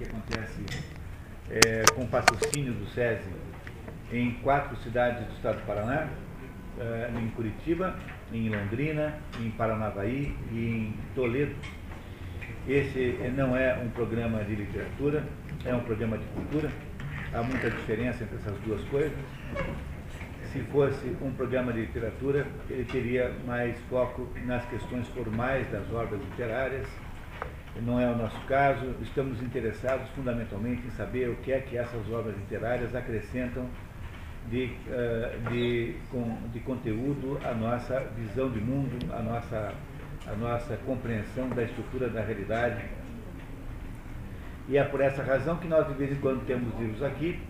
que acontece é, com patrocínio do SESI em quatro cidades do estado do Paraná, é, em Curitiba, em Londrina, em Paranavaí e em Toledo. Esse não é um programa de literatura, é um programa de cultura. Há muita diferença entre essas duas coisas. Se fosse um programa de literatura, ele teria mais foco nas questões formais das obras literárias. Não é o nosso caso. Estamos interessados fundamentalmente em saber o que é que essas obras literárias acrescentam de, uh, de, de conteúdo à nossa visão de mundo, à nossa, à nossa compreensão da estrutura da realidade. E é por essa razão que nós, de vez em quando, temos livros aqui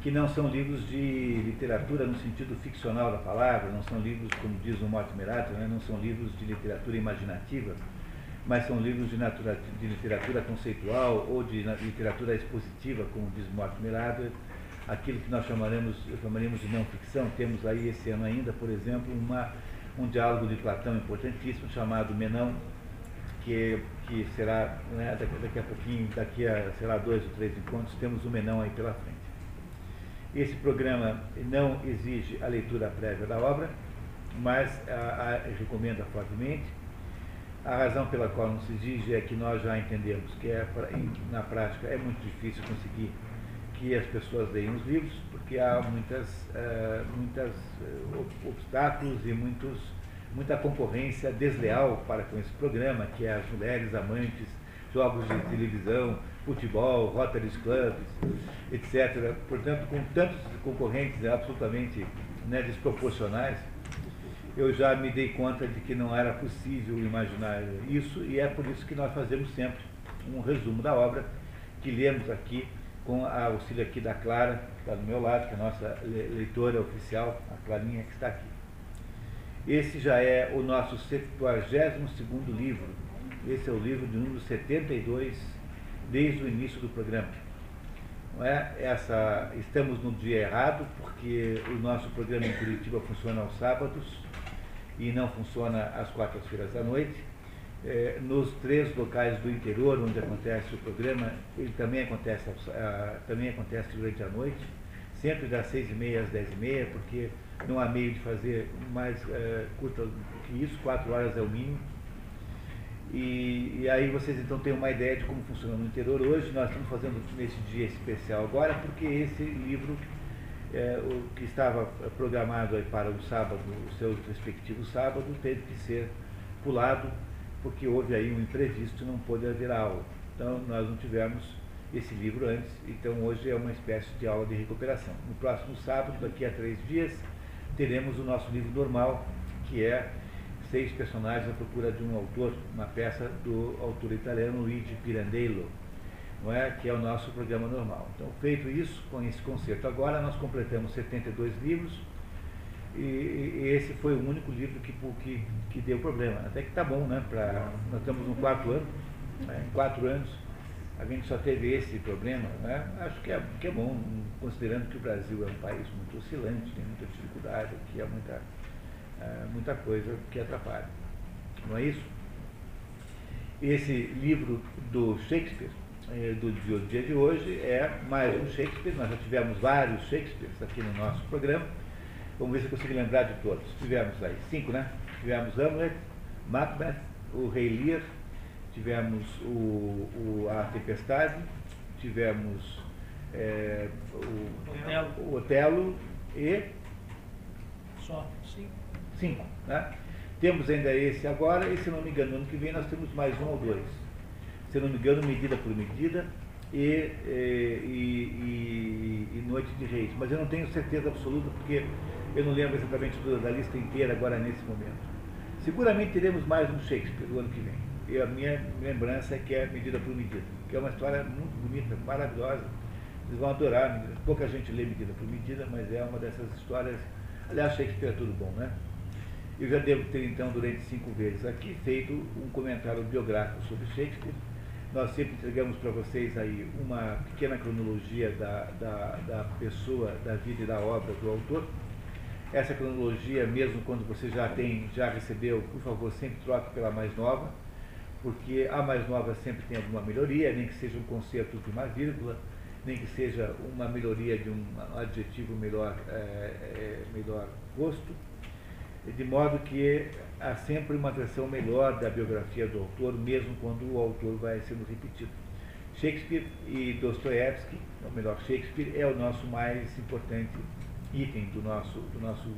que não são livros de literatura no sentido ficcional da palavra, não são livros, como diz o Mortimer né, não são livros de literatura imaginativa, mas são livros de, natura, de literatura conceitual ou de literatura expositiva, como diz Mortimer Adler, aquilo que nós chamaremos, chamaremos de não ficção. Temos aí esse ano ainda, por exemplo, uma, um diálogo de Platão importantíssimo chamado Menão, que, que será né, daqui, daqui, a pouquinho, daqui a, sei lá, dois ou três encontros, temos o Menão aí pela frente. Esse programa não exige a leitura prévia da obra, mas a, a, recomenda fortemente. A razão pela qual não se exige é que nós já entendemos que é, na prática é muito difícil conseguir que as pessoas leiam os livros, porque há muitas, uh, muitas uh, obstáculos e muitos, muita concorrência desleal para com esse programa, que é as mulheres amantes, jogos de televisão, futebol, Rotary Clubs, etc. Portanto, com tantos concorrentes absolutamente né, desproporcionais, eu já me dei conta de que não era possível imaginar isso, e é por isso que nós fazemos sempre um resumo da obra que lemos aqui com a auxílio aqui da Clara, que está do meu lado, que é a nossa leitora oficial, a Clarinha que está aqui. Esse já é o nosso 72 livro. Esse é o livro de número 72, desde o início do programa. Não é? Essa, estamos no dia errado, porque o nosso programa em Curitiba funciona aos sábados e não funciona às quartas-feiras à noite é, nos três locais do interior onde acontece o programa, ele também acontece, também acontece durante a noite, sempre das seis e meia às dez e meia, porque não há meio de fazer mais é, curta do que isso, quatro horas é o mínimo. E, e, aí vocês então têm uma ideia de como funciona no interior hoje. Nós estamos fazendo nesse dia especial agora, porque esse livro, é, o que estava programado para o sábado, o seu respectivo sábado, teve que ser pulado porque houve aí um imprevisto e não pôde haver aula. Então, nós não tivemos esse livro antes, então hoje é uma espécie de aula de recuperação. No próximo sábado, daqui a três dias, teremos o nosso livro normal, que é Seis Personagens à Procura de um Autor, uma peça do autor italiano Luigi Pirandello, não é? que é o nosso programa normal. Então, feito isso, com esse concerto agora, nós completamos 72 livros, e, e, esse foi o único livro que, que, que deu problema. Até que tá bom, né? Pra, nós estamos no quarto ano, né, em quatro anos, a gente só teve esse problema. Né? Acho que é, que é bom, considerando que o Brasil é um país muito oscilante, tem muita dificuldade, que há muita, é, muita coisa que atrapalha. Não é isso? Esse livro do Shakespeare, é, do, do dia de hoje, é mais um Shakespeare. Nós já tivemos vários Shakespeares aqui no nosso programa Vamos ver se eu consigo lembrar de todos. Tivemos aí cinco, né? Tivemos Hamlet, Macbeth, o Rei Lear, tivemos o, o, a Tempestade, tivemos é, o, Otelo. o Otelo e. Só cinco. Cinco, né? Temos ainda esse agora, e se não me engano, no ano que vem nós temos mais um ou dois. Se não me engano, medida por medida e, e, e, e Noite de Reis. Mas eu não tenho certeza absoluta, porque eu não lembro exatamente da lista inteira agora nesse momento. Seguramente teremos mais um Shakespeare no ano que vem. E a minha lembrança é que é Medida por Medida, que é uma história muito bonita, maravilhosa. Vocês vão adorar. Pouca gente lê Medida por Medida, mas é uma dessas histórias. Aliás, Shakespeare é tudo bom, né? Eu já devo ter, então, durante cinco vezes aqui, feito um comentário biográfico sobre Shakespeare. Nós sempre entregamos para vocês aí uma pequena cronologia da, da, da pessoa, da vida e da obra do autor. Essa cronologia, mesmo quando você já tem, já recebeu, por favor, sempre troque pela mais nova, porque a mais nova sempre tem alguma melhoria, nem que seja um concerto de uma vírgula, nem que seja uma melhoria de um adjetivo melhor, é, é, melhor posto, de modo que há sempre uma versão melhor da biografia do autor, mesmo quando o autor vai sendo repetido. Shakespeare e Dostoiévski, ou melhor, Shakespeare é o nosso mais importante item do nosso, do nosso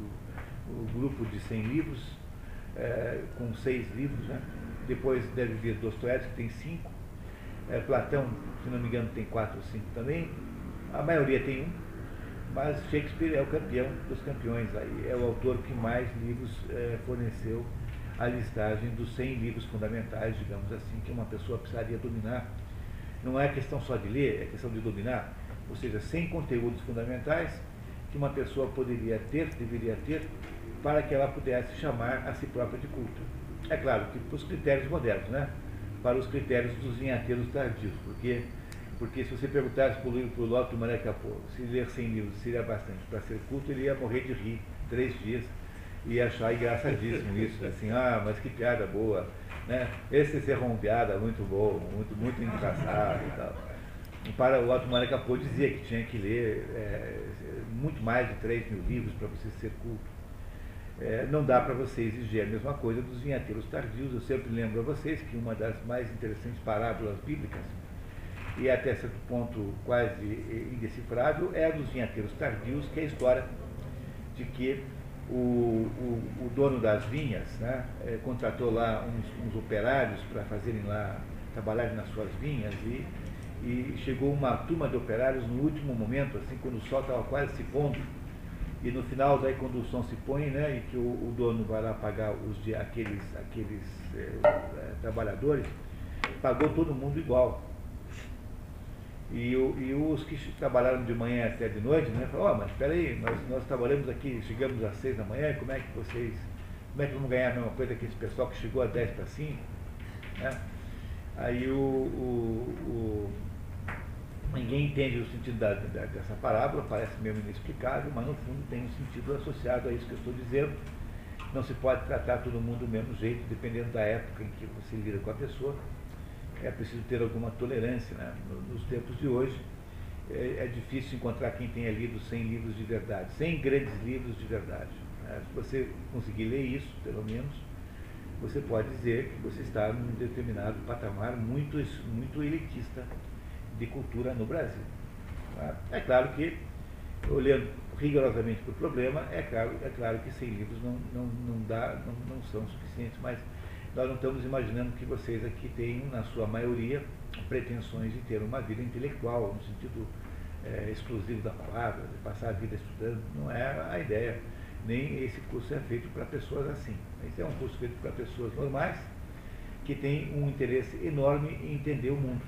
grupo de 100 livros, é, com seis livros. Né? Depois deve vir Dostoiévski, tem cinco. É, Platão, se não me engano, tem quatro ou cinco também. A maioria tem um. Mas Shakespeare é o campeão dos campeões. Aí. É o autor que mais livros é, forneceu a listagem dos 100 livros fundamentais, digamos assim, que uma pessoa precisaria dominar não é questão só de ler, é questão de dominar. Ou seja, sem conteúdos fundamentais que uma pessoa poderia ter, deveria ter, para que ela pudesse chamar a si própria de culta. É claro que para os critérios modernos, né? para os critérios dos vinhateiros tardios, porque, porque se você perguntasse para o Lotto Mané Capô se ler 100 livros seria bastante para ser culto, ele ia morrer de rir três dias e achar engraçadíssimo isso, assim, ah, mas que piada boa, né? Esse serrombeada muito bom, muito, muito engraçado e tal. Para o Otto Maria Capô dizia que tinha que ler é, muito mais de 3 mil livros para você ser culto. É, não dá para você exigir a mesma coisa dos vinhateiros tardios. Eu sempre lembro a vocês que uma das mais interessantes parábolas bíblicas, e até certo ponto quase indecifrável, é a dos vinhateiros tardios, que é a história de que o, o, o dono das vinhas né, é, contratou lá uns, uns operários para fazerem lá, trabalharem nas suas vinhas e, e chegou uma turma de operários no último momento, assim, quando o sol estava quase se pondo, e no final, daí quando o sol se põe, né, e que o, o dono vai lá pagar os aqueles, aqueles é, é, trabalhadores, pagou todo mundo igual. E, e, os que trabalharam de manhã até de noite, né, falaram, oh, mas espera aí, nós, nós trabalhamos aqui, chegamos às seis da manhã, como é que vocês, como é que vamos ganhar a mesma coisa que esse pessoal que chegou às dez para cinco? Né? Aí o, o, o, ninguém entende o sentido da, da, dessa parábola, parece mesmo inexplicável, mas no fundo tem um sentido associado a isso que eu estou dizendo. Não se pode tratar todo mundo do mesmo jeito, dependendo da época em que você lida com a pessoa é preciso ter alguma tolerância. Né? Nos tempos de hoje, é, é, difícil encontrar quem tenha lido 100 livros de verdade, 100 grandes livros de verdade. Né? Se você conseguir ler isso, pelo menos, você pode dizer que você está num determinado patamar muito, muito elitista de cultura no Brasil. Tá? É claro que, olhando rigorosamente para o problema, é claro, é claro que 100 livros não, não, não, dá, não, não são suficientes, mas nós não estamos imaginando que vocês aqui tenham, na sua maioria, pretensões de ter uma vida intelectual, no sentido é, exclusivo da palavra, de passar a vida estudando. Não é a ideia. Nem esse curso é feito para pessoas assim. Esse é um curso feito para pessoas normais, que têm um interesse enorme em entender o mundo.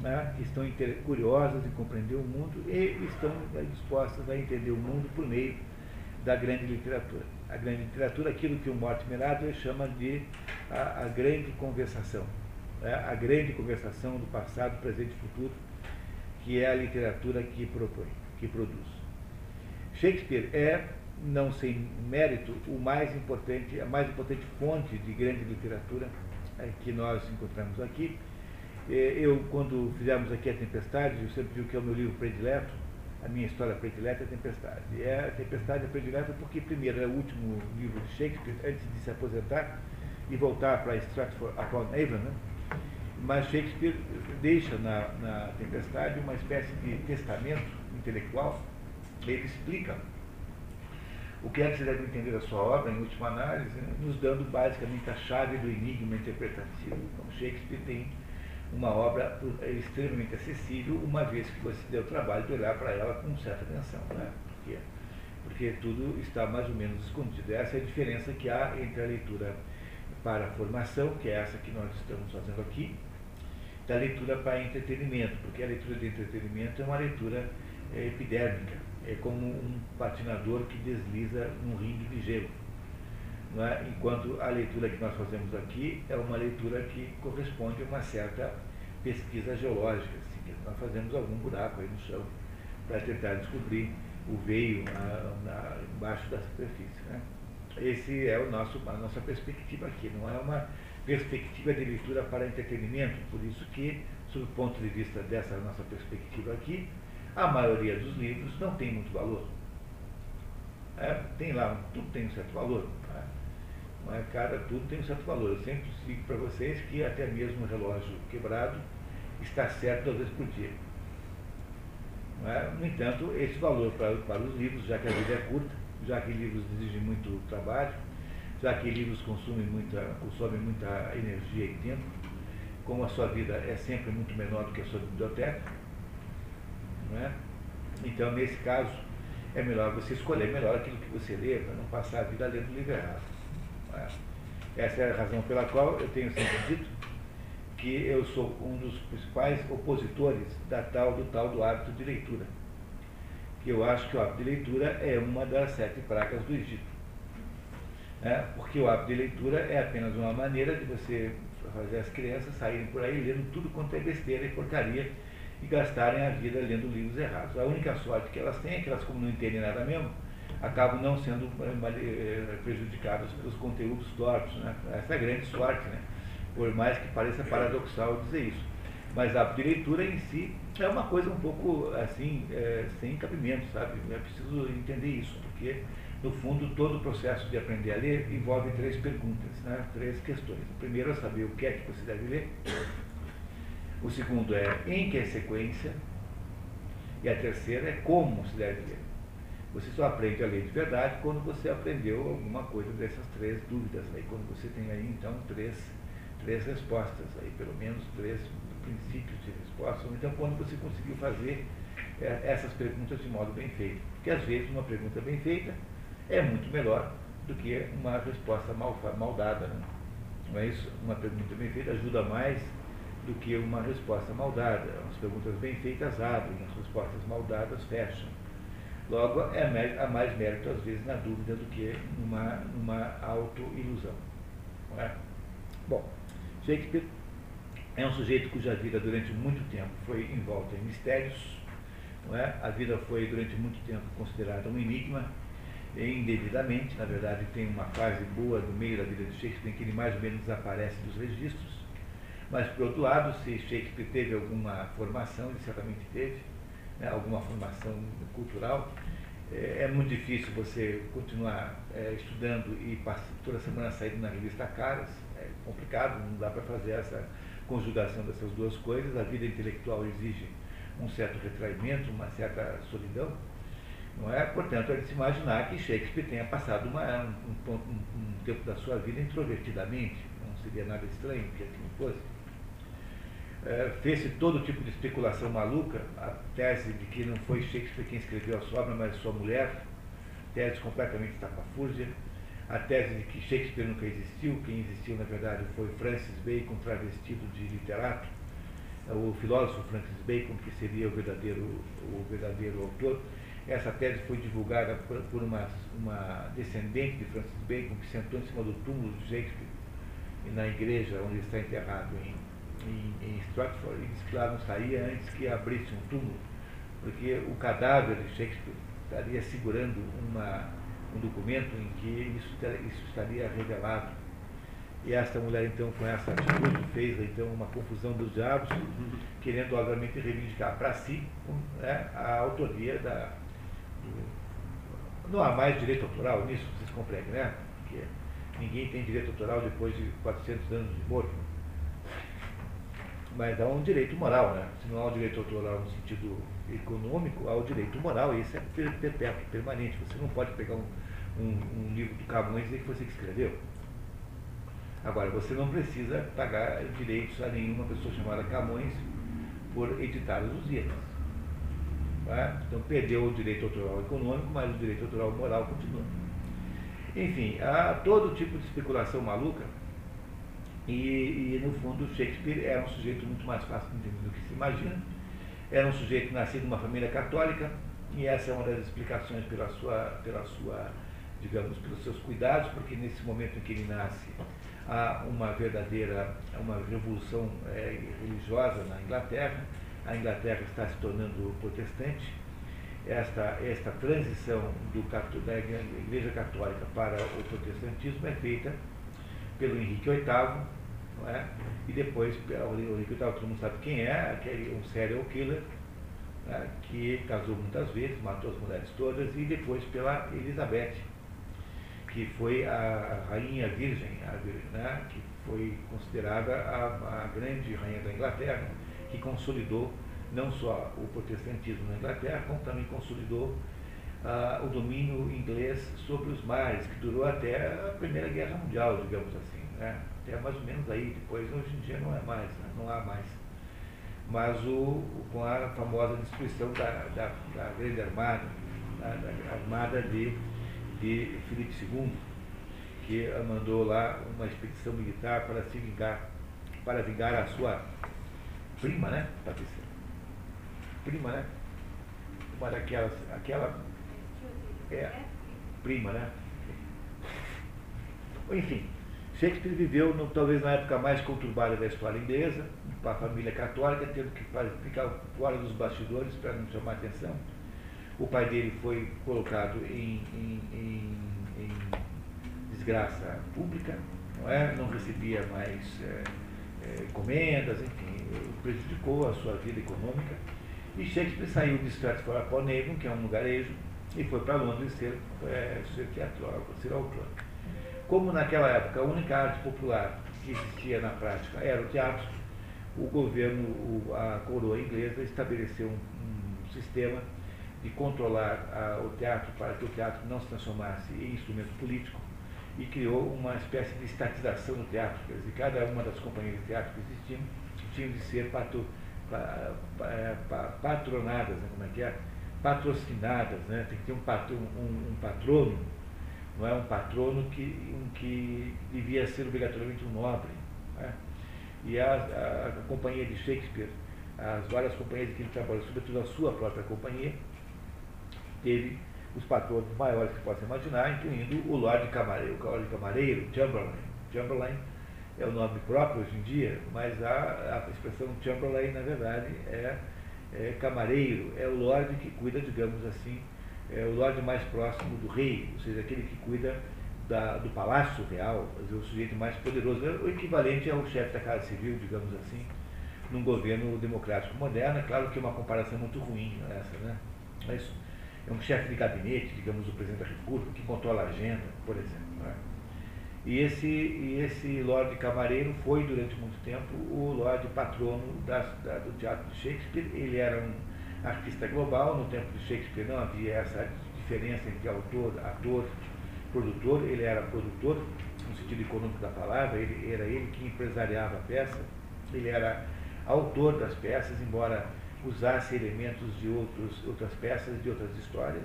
Né? que estão curiosas em compreender o mundo e estão dispostas a entender o mundo por meio da grande literatura. A grande literatura, aquilo que o Mortimer Adler chama de a, a grande conversação, né? a grande conversação do passado, presente e futuro, que é a literatura que propõe, que produz. Shakespeare é, não sem mérito, o mais importante, a mais importante fonte de grande literatura é, que nós encontramos aqui. Eu, quando fizemos aqui a Tempestade, eu sempre digo que é o meu livro predileto, a minha história predileta é Tempestade. E é a Tempestade é predileta porque, primeiro, é o último livro de Shakespeare antes de se aposentar e voltar para Stratford-upon-Avon, né? mas Shakespeare deixa na, na Tempestade uma espécie de testamento intelectual. Ele explica o que é que se deve entender da sua obra, em última análise, né? nos dando basicamente a chave do enigma interpretativo. Então, Shakespeare tem uma obra extremamente acessível, uma vez que você deu o trabalho de olhar para ela com certa atenção, né? porque, porque tudo está mais ou menos escondido. Essa é a diferença que há entre a leitura para a formação, que é essa que nós estamos fazendo aqui, da leitura para entretenimento, porque a leitura de entretenimento é uma leitura é, epidérmica, é como um patinador que desliza num ringue de gelo. É? enquanto a leitura que nós fazemos aqui é uma leitura que corresponde a uma certa pesquisa geológica, assim, nós fazemos algum buraco aí no chão para tentar descobrir o veio na, na, embaixo da superfície. Né? esse é o nosso, a nossa perspectiva aqui, não é uma perspectiva de leitura para entretenimento, por isso que, sob o ponto de vista dessa nossa perspectiva aqui, a maioria dos livros não tem muito valor. É, tem lá, tudo tem um certo valor. Né? Mas cada tudo tem um certo valor. Eu sempre digo para vocês que até mesmo um relógio quebrado está certo duas vezes por dia. É? No entanto, esse valor para, para os livros, já que a vida é curta, já que livros exigem muito trabalho, já que livros consomem muita, consomem muita energia e tempo, como a sua vida é sempre muito menor do que a sua biblioteca, é? então nesse caso é melhor você escolher melhor aquilo que você lê para não passar a vida lendo livro errado. É? Essa é a razão pela qual eu tenho sempre dito que eu sou um dos principais opositores da tal, do tal do hábito de leitura. Que eu acho que o hábito de leitura é uma das sete pragas do Egito. É, porque o hábito de leitura é apenas uma maneira de você fazer as crianças saírem por aí lendo tudo quanto é besteira e porcaria e gastarem a vida lendo livros errados. A única sorte que elas têm é que elas, como não entendem nada mesmo, acabam não sendo eh, eh, prejudicadas pelos conteúdos tortos. Né? Essa é a grande sorte, né? por mais que pareça paradoxal dizer isso. Mas a leitura em si é uma coisa um pouco assim, é, sem cabimento, sabe? É preciso entender isso, porque no fundo todo o processo de aprender a ler envolve três perguntas, né? três questões. O primeiro é saber o que é que você deve ler. O segundo é em que sequência. E a terceira é como se deve ler. Você só aprende a ler de verdade quando você aprendeu alguma coisa dessas três dúvidas aí, quando você tem aí então três três respostas, aí, pelo menos três princípios de resposta, ou então quando você conseguiu fazer é, essas perguntas de modo bem feito. Porque às vezes uma pergunta bem feita é muito melhor do que uma resposta mal, mal dada. Né? Não é isso? Uma pergunta bem feita ajuda mais do que uma resposta mal dada. As perguntas bem feitas abrem, as respostas mal dadas fecham. Logo, é, há mais mérito, às vezes, na dúvida do que numa, numa auto-ilusão. É? Bom, Shakespeare é um sujeito cuja vida durante muito tempo foi envolta em mistérios, é? a vida foi durante muito tempo considerada um enigma, indevidamente, na verdade tem uma fase boa no meio da vida de Shakespeare em que ele mais ou menos desaparece dos registros, mas por outro lado, se Shakespeare teve alguma formação, ele certamente teve, né? alguma formação cultural, é, é muito difícil você continuar é, estudando e toda semana saindo na revista Caras, é complicado, não dá para fazer essa conjugação dessas duas coisas. A vida intelectual exige um certo retraimento, uma certa solidão. Não é? Portanto, é de se imaginar que Shakespeare tenha passado uma, um, um, um, tempo da sua vida introvertidamente, não seria nada estranho que assim fosse. É, Fez-se todo tipo de especulação maluca, a tese de que não foi Shakespeare quem escreveu a sua obra, mas sua mulher, tese completamente estapafúrdia a tese de que Shakespeare nunca existiu, quem existiu na verdade foi Francis Bacon travestido de literato, o filósofo Francis Bacon, que seria o verdadeiro, o verdadeiro autor. Essa tese foi divulgada por, uma, uma descendente de Francis Bacon, que sentou em cima do túmulo de Shakespeare, na igreja onde está enterrado em, em, em Stratford, e disse que lá não saía antes que abrisse um túmulo, porque o cadáver de Shakespeare estaria segurando uma um documento em que isso, isso estaria revelado. E esta mulher, então, com essa atitude, fez então uma confusão dos diabos, querendo, obviamente, reivindicar para si né, a autoria da. Do, não há mais direito autoral nisso, vocês compreendem, né? Porque ninguém tem direito autoral depois de 400 anos de morto. Mas há um direito moral, né? Se não há um direito autoral no sentido econômico, há o direito moral, e isso é perpétuo, permanente. Você não pode pegar um, um, um livro do Camões e dizer que você que escreveu. Agora, você não precisa pagar direitos a nenhuma pessoa chamada Camões por editar os Lusíadas. É? Então, perdeu o direito autoral econômico, mas o direito autoral moral continua. Enfim, há todo tipo de especulação maluca e, e, no fundo, Shakespeare era um sujeito muito mais fácil de entender do que se imagina. Era um sujeito nascido numa família católica, e essa é uma das explicações pela sua, pela sua, digamos, pelos seus cuidados, porque nesse momento em que ele nasce há uma verdadeira, uma revolução é, religiosa na Inglaterra, a Inglaterra está se tornando protestante, esta, esta transição do, da Igreja Católica para o protestantismo é feita pelo Henrique VIII, é? e depois, o VIII, todo mundo sabe quem é, aquele, um serial killer, né? que casou muitas vezes, matou as mulheres todas, e depois pela Elizabeth, que foi a rainha virgem, a, né? que foi considerada a, a grande rainha da Inglaterra, que consolidou não só o protestantismo na Inglaterra, como também consolidou ah, o domínio inglês sobre os mares, que durou até a Primeira Guerra Mundial, digamos assim. Né? Até mais ou menos aí, depois hoje em dia não é mais, né? não há mais. Mas o, com a famosa destruição da, da, da Grande Armada, da, da Armada de, de Filipe II, que mandou lá uma expedição militar para se vingar, para vingar a sua prima, né, Patrícia? Prima, né? Uma daquelas, aquela. É, prima, né? Enfim, Shakespeare viveu no, talvez na época mais conturbada da história inglesa, com a família católica, tendo que ficar fora dos bastidores para não chamar atenção. O pai dele foi colocado em, em, em, em desgraça pública, não, é? não recebia mais é, é, encomendas, enfim, prejudicou a sua vida econômica. E Shakespeare saiu de Stratford upon Avon, que é um lugarejo, e foi para Londres ser, é, ser teatrólogo, ser autor. Como naquela época a única arte popular que existia na prática era o teatro, o governo, a coroa inglesa estabeleceu um, um sistema de controlar a, o teatro para que o teatro não se transformasse em instrumento político e criou uma espécie de estatização do teatro. Quer dizer, cada uma das companhias de teatro que existiam tinham de ser patro, é, patronadas, né, como é que é? Patrocinadas, né? tem que ter um, patro, um, um patrono, não é um patrono que, um, que devia ser obrigatoriamente um nobre. Né? E a, a, a, companhia de Shakespeare, as várias companhias que ele trabalhou, sobretudo a sua própria companhia, teve os patronos maiores que possa imaginar, incluindo o Lord Camareiro, o Lord Camareiro, Chamberlain. Chamberlain é o nome próprio hoje em dia, mas a, a expressão Chamberlain, na verdade, é, é, camareiro, é o Lord que cuida, digamos assim, é o Lord mais próximo do rei, ou seja, aquele que cuida da, do palácio real, o sujeito mais poderoso, é o equivalente ao chefe da Casa Civil, digamos assim, num governo democrático moderno. É claro que é uma comparação muito ruim essa, né? Mas é um chefe de gabinete, digamos, o presidente da República, que controla a agenda, por exemplo. Né? E esse, e esse Lorde Camareiro foi, durante muito tempo, o Lorde patrono da, da, do teatro de Shakespeare. Ele era um artista global, no tempo de Shakespeare não havia essa diferença entre autor, ator, produtor. Ele era produtor, no sentido econômico da palavra, ele, era ele que empresariava a peça, ele era autor das peças, embora usasse elementos de outros, outras peças, de outras histórias.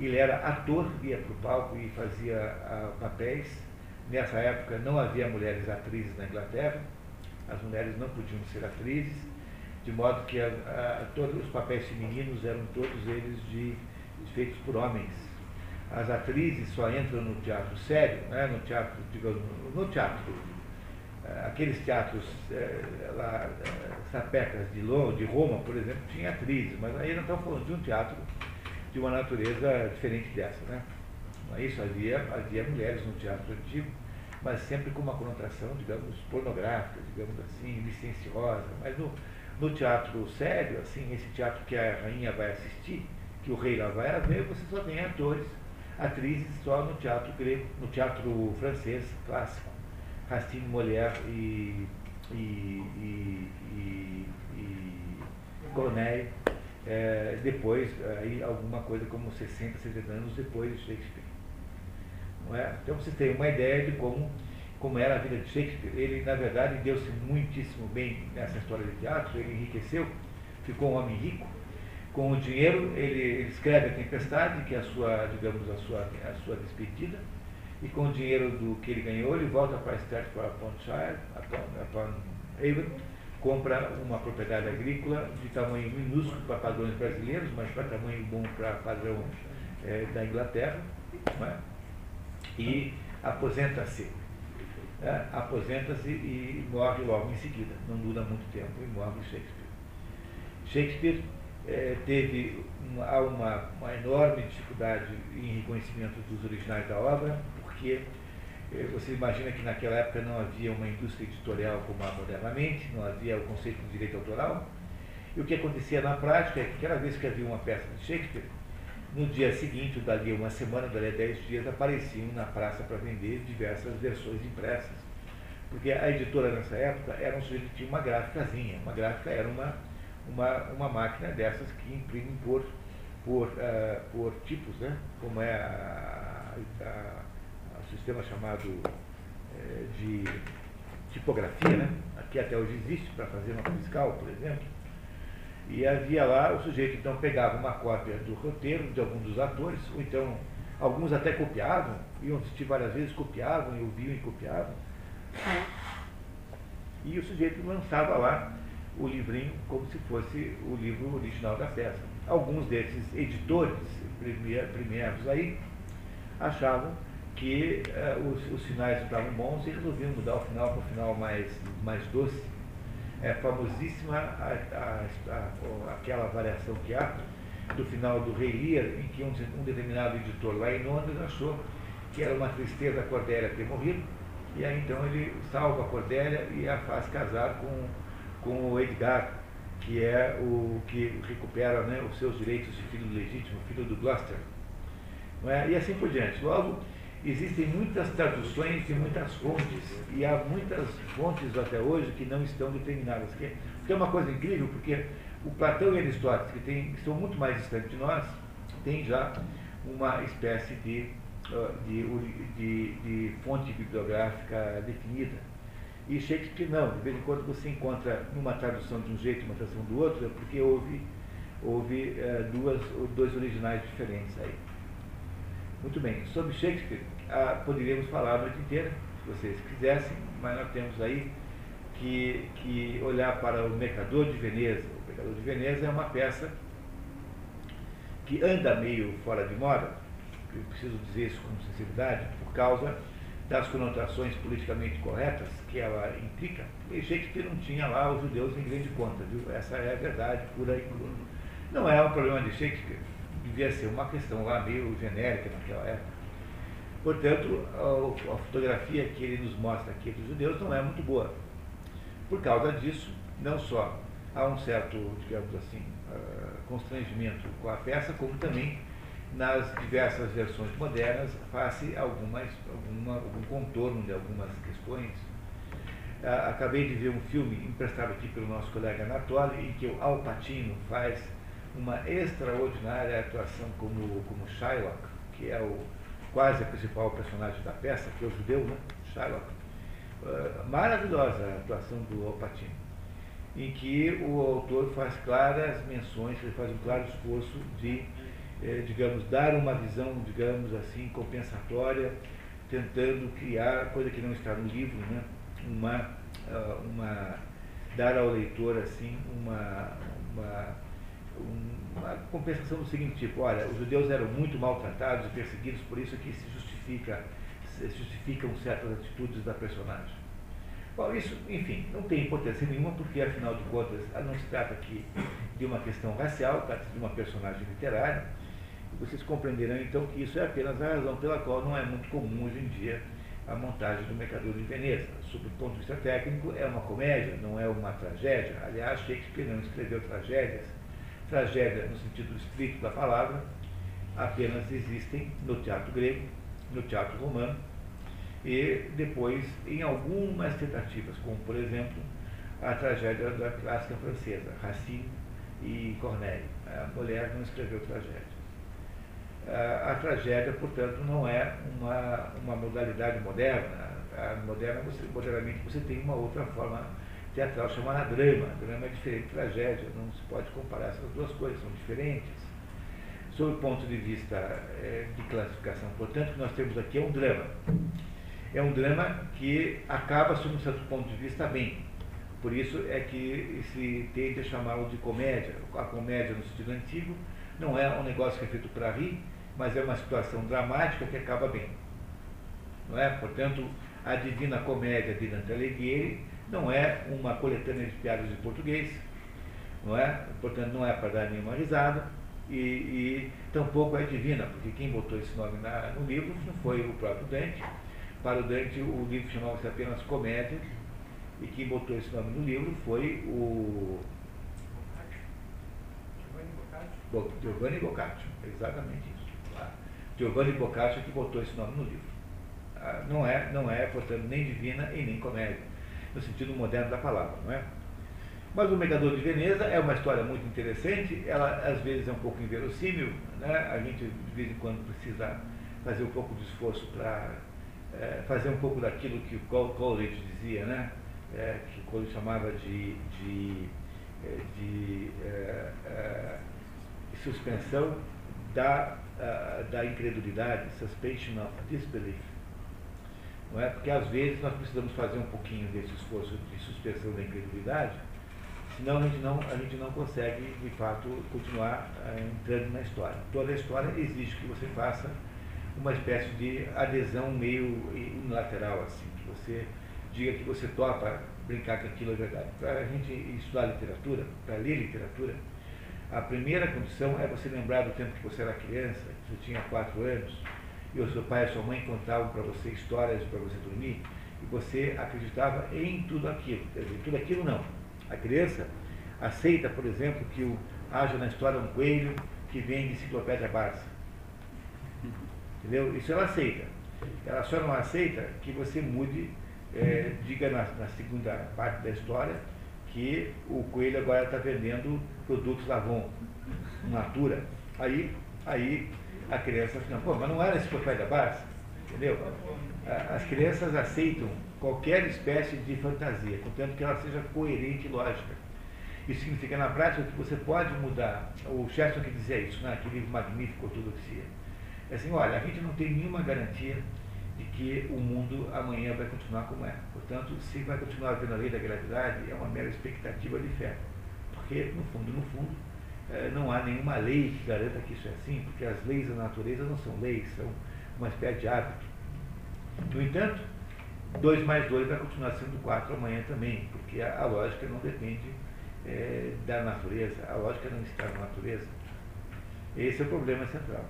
Ele era ator, ia para o palco e fazia uh, papéis Nessa época não havia mulheres atrizes na Inglaterra, as mulheres não podiam ser atrizes, de modo que a, a, todos os papéis femininos eram todos eles de, feitos por homens. As atrizes só entram no teatro sério, né, no teatro, digamos, no teatro, eh, aqueles teatros é, lá, eh, sapecas de, de Roma, por exemplo, tinha atrizes, mas aí não estamos falando de um teatro de uma natureza diferente dessa, né? Isso? Havia, havia mulheres no teatro antigo, mas sempre com uma conotação, digamos, pornográfica, digamos assim, licenciosa. Mas no, no teatro sério, assim, esse teatro que a rainha vai assistir, que o rei lá vai ver, você só tem atores, atrizes só no teatro grego, no teatro francês clássico. Racine, Molière e, e, e, e, e Corneille. É, depois, aí alguma coisa como 60, 70 anos depois de Shakespeare. É? Então você tem uma ideia de como, como era a vida de Shakespeare. Ele, na verdade, deu-se muitíssimo bem nessa história de teatro, ele enriqueceu, ficou um homem rico. Com o dinheiro, ele, escreve a Tempestade, que é a sua, digamos, a sua, a sua despedida, e com o dinheiro do que ele ganhou, ele volta para Stratford upon Shire, upon, Avon, compra uma propriedade agrícola de tamanho minúsculo para padrões brasileiros, mas para tamanho bom para padrão é, da Inglaterra. É? e aposenta-se. É, aposenta-se e morre logo em seguida. Não dura muito tempo e morre Shakespeare. Shakespeare é, teve uma, uma, uma enorme dificuldade em reconhecimento dos originais da obra, porque é, você imagina que naquela época não havia uma indústria editorial como há modernamente, não havia o conceito de direito autoral. E o que acontecia na prática é que cada vez que havia uma peça de Shakespeare, no dia seguinte, dali uma semana, dali a dez dias, apareciam na praça para vender diversas versões impressas. Porque a editora nessa época era um sujeito que tinha uma gráficazinha. Uma gráfica era uma, uma, uma máquina dessas que imprimem por, por, uh, por tipos, né? como é a sistema chamado uh, de tipografia, né? aqui até hoje existe para fazer uma fiscal, por exemplo. E havia lá, o sujeito então pegava uma cópia do roteiro de algum dos atores, ou então alguns até copiavam, iam assistir várias vezes, copiavam, e ouviam e copiavam. E o sujeito lançava lá o livrinho como se fosse o livro original da peça. Alguns desses editores primeiros aí achavam que uh, os, os finais estavam bons e resolviam mudar o final para um final mais, mais doce é famosíssima a, a, a, aquela variação que há do final do Rei Lear, em que um, um, determinado editor lá em Londres achou que era uma tristeza a Cordélia ter morrido, e aí então ele salva a Cordélia e a faz casar com, com o Edgar, que é o que recupera né, os seus direitos de filho legítimo, filho do Gloucester. É? E assim por diante. Logo, existem muitas traduções e muitas fontes, e há muitas fontes até hoje que não estão determinadas. Que, é uma coisa incrível, porque o Platão e Aristóteles, que, tem, estão muito mais distantes de nós, têm já uma espécie de, de, de, de fonte bibliográfica definida. E Shakespeare não, de vez em quando você encontra uma tradução de um jeito e uma tradução do outro, é porque houve, houve é, duas, dois originais diferentes aí. Muito bem, sobre Shakespeare, ah, poderíamos falar a noite inteira, se vocês quisessem, mas nós temos aí que, que olhar para o Mercador de Veneza. O Mercador de Veneza é uma peça que anda meio fora de moda, eu preciso dizer isso com sinceridade, por causa das conotações politicamente corretas que ela implica. E Shakespeare não tinha lá os judeus em grande conta, viu? Essa é a verdade pura e crua. Não é um problema de Shakespeare, devia ser uma questão lá meio genérica naquela época. Portanto, a, a fotografia que ele nos mostra aqui dos judeus não é muito boa. Por causa disso, não só há um certo, digamos assim, uh, constrangimento com a peça, como também nas diversas versões modernas face algumas, alguma, algum contorno de algumas questões. Uh, acabei de ver um filme emprestado aqui pelo nosso colega Anatoly, em que o Al Pacino faz uma extraordinária atuação como, como Shylock, que é o, quase a principal personagem da peça, que é o judeu, né? Shylock. Uh, maravilhosa a atuação do Alpatino, em que o autor faz claras menções, ele faz um claro esforço de, eh, digamos, dar uma visão, digamos assim, compensatória, tentando criar, coisa que não está no livro, né? uma, uh, uma dar ao leitor assim uma, uma uma compensação do seguinte tipo, olha, os judeus eram muito maltratados e perseguidos, por isso que se justifica se justificam certas atitudes da personagem. Bom, isso, enfim, não tem importância nenhuma, porque afinal de contas não se trata aqui de uma questão racial, trata-se de uma personagem literária, e vocês compreenderão então que isso é apenas a razão pela qual não é muito comum hoje em dia a montagem do Mercador de Veneza. Sob o ponto de vista técnico, é uma comédia, não é uma tragédia. Aliás, Shakespeare não escreveu tragédias, Tragédia, no sentido estrito da palavra, apenas existem no teatro grego, no teatro romano e depois em algumas tentativas, como por exemplo a tragédia da clássica francesa, Racine e Corneille. A mulher não escreveu tragédia. A, tragédia, portanto, não é uma, uma modalidade moderna. A moderna, você, modernamente, você tem uma outra forma teatral chamada drama. Drama é diferente de tragédia, não se pode comparar essas duas coisas, são diferentes. Sob o ponto de vista é, de classificação, portanto, o que nós temos aqui é um drama. É um drama que acaba, sob um certo ponto de vista, bem. Por isso é que se tende a chamá-lo de comédia. A comédia, no sentido antigo, não é um negócio que é feito para rir, mas é uma situação dramática que acaba bem. Não é? Portanto, a Divina Comédia de Dante Alighieri não é uma coletânea de piadas de português, não é? Portanto, não é para dar nenhuma risada e, e tampouco é divina, porque quem botou esse nome na, no livro não foi o próprio Dante. Para o Dante, o livro chamava-se apenas Comédia, e quem botou esse nome no livro foi o Giovanni Boccaccio, exatamente isso. Giovanni Boccaccio que botou esse nome no livro. Ah, não é, não é, portanto, nem divina e nem comédia, no sentido moderno da palavra, não é? Mas o Mercador de Veneza é uma história muito interessante, ela às vezes é um pouco inverossímil, né? a gente de vez em quando precisa fazer um pouco de esforço para é, fazer um pouco daquilo que o Coleridge dizia, né? É, que o Coleridge chamava de, de, é, de, é, suspensão da, da incredulidade, suspension of disbelief. Não é? Porque às vezes nós precisamos fazer um pouquinho desse esforço de suspensão da incredulidade Senão a gente não, a gente não consegue, de fato, continuar eh, entrando na história. Toda a história exige que você faça uma espécie de adesão meio unilateral, assim, que você diga que você topa brincar que aquilo é verdade. Para a gente estudar literatura, para ler literatura, a primeira condição é você lembrar do tempo que você era criança, que você tinha quatro anos, e o seu pai e a sua mãe contavam para você histórias para você dormir, e você acreditava em tudo aquilo. Quer dizer, tudo aquilo não a criança aceita, por exemplo, que o, haja na história um coelho que vem de enciclopédia Barça. Entendeu? Isso ela aceita. Ela só não aceita que você mude, é, diga na, na, segunda parte da história, que o coelho agora está vendendo produtos Lavon, Natura. Aí, aí a criança fica, pô, mas não era enciclopédia Barça? Entendeu? As crianças aceitam qualquer espécie de fantasia, contanto que ela seja coerente e lógica. Isso significa, na prática, que você pode mudar. O Chesterton que dizia isso, né? aquele livro magnífico, Ortodoxia. É assim, olha, a gente não tem nenhuma garantia de que o mundo amanhã vai continuar como é. Portanto, se vai continuar havendo a lei da gravidade, é uma mera expectativa de fé. Porque, no fundo, no fundo, não há nenhuma lei que garanta que isso é assim, porque as leis da natureza não são leis, são uma espécie de hábito. No entanto, 2 mais 2 vai continuar sendo 4 amanhã também, porque a, a lógica não depende é, da natureza, a lógica não está na natureza. Esse é o problema central.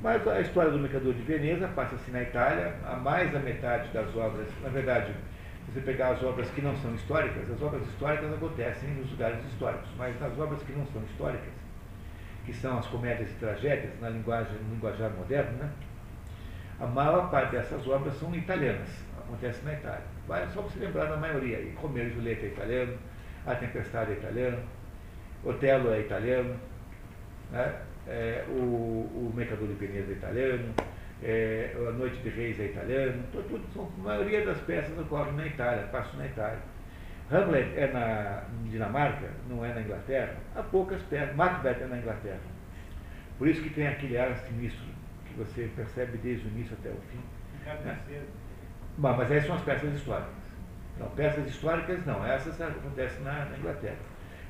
Mas a história do Mercador de Veneza passa-se na Itália, a mais da metade das obras, na verdade, você pegar as obras que não são históricas, as obras históricas acontecem nos lugares históricos, mas nas obras que não são históricas, que são as comédias e tragédias, na linguagem, no linguajar moderno, né? a maior parte dessas obras são italianas acontece na Itália. Só você lembrar da maioria. E Romeu e Julieta é italiano, A Tempestade é italiano, Otelo é italiano, né? é, o, o Mercador de Veneza é italiano, é, A Noite de Reis é italiano, tudo, tudo, são, a maioria das peças ocorrem na Itália, passam na Itália. Hamlet é na Dinamarca, não é na Inglaterra. Há poucas peças. Macbeth é na Inglaterra. Por isso que tem aquele ar sinistro que você percebe desde o início até o fim. Né? Bom, mas essas são as peças históricas. Não, peças históricas não, essas acontecem na, na, Inglaterra.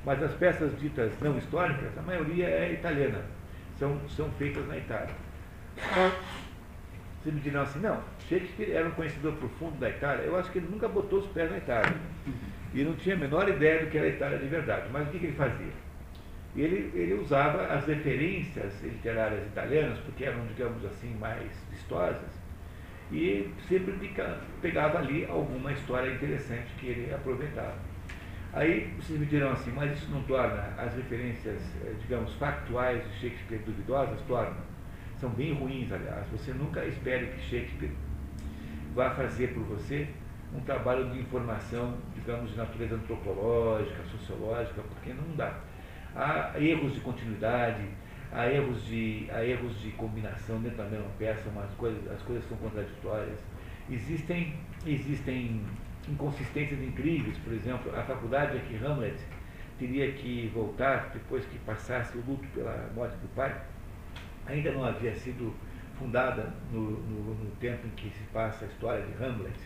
Mas as peças ditas não históricas, a maioria é italiana, são, são feitas na Itália. Você me dirão assim, não, Shakespeare era um conhecedor profundo da Itália, eu acho que ele nunca botou os pés na Itália. E não tinha a menor ideia do que era a Itália de verdade. Mas o que, que ele fazia? Ele, ele usava as referências literárias italianas, porque eram, digamos assim, mais vistosas, e sempre pegava ali alguma história interessante que ele aproveitava. Aí vocês me dirão assim, mas isso não torna as referências, eh, digamos, factuais de Shakespeare duvidosas? Torna. São bem ruins, aliás. Você nunca espere que Shakespeare vá fazer por você um trabalho de informação, digamos, de natureza antropológica, sociológica, porque não dá. Há erros de continuidade, há erros de, há erros de combinação dentro da mesma peça, umas coisas, as coisas são contraditórias. Existem, existem inconsistências incríveis, por exemplo, a faculdade é que Hamlet teria que voltar depois que passasse o luto pela morte do pai, ainda não havia sido fundada no, no, no tempo em que se passa a história de Hamlet.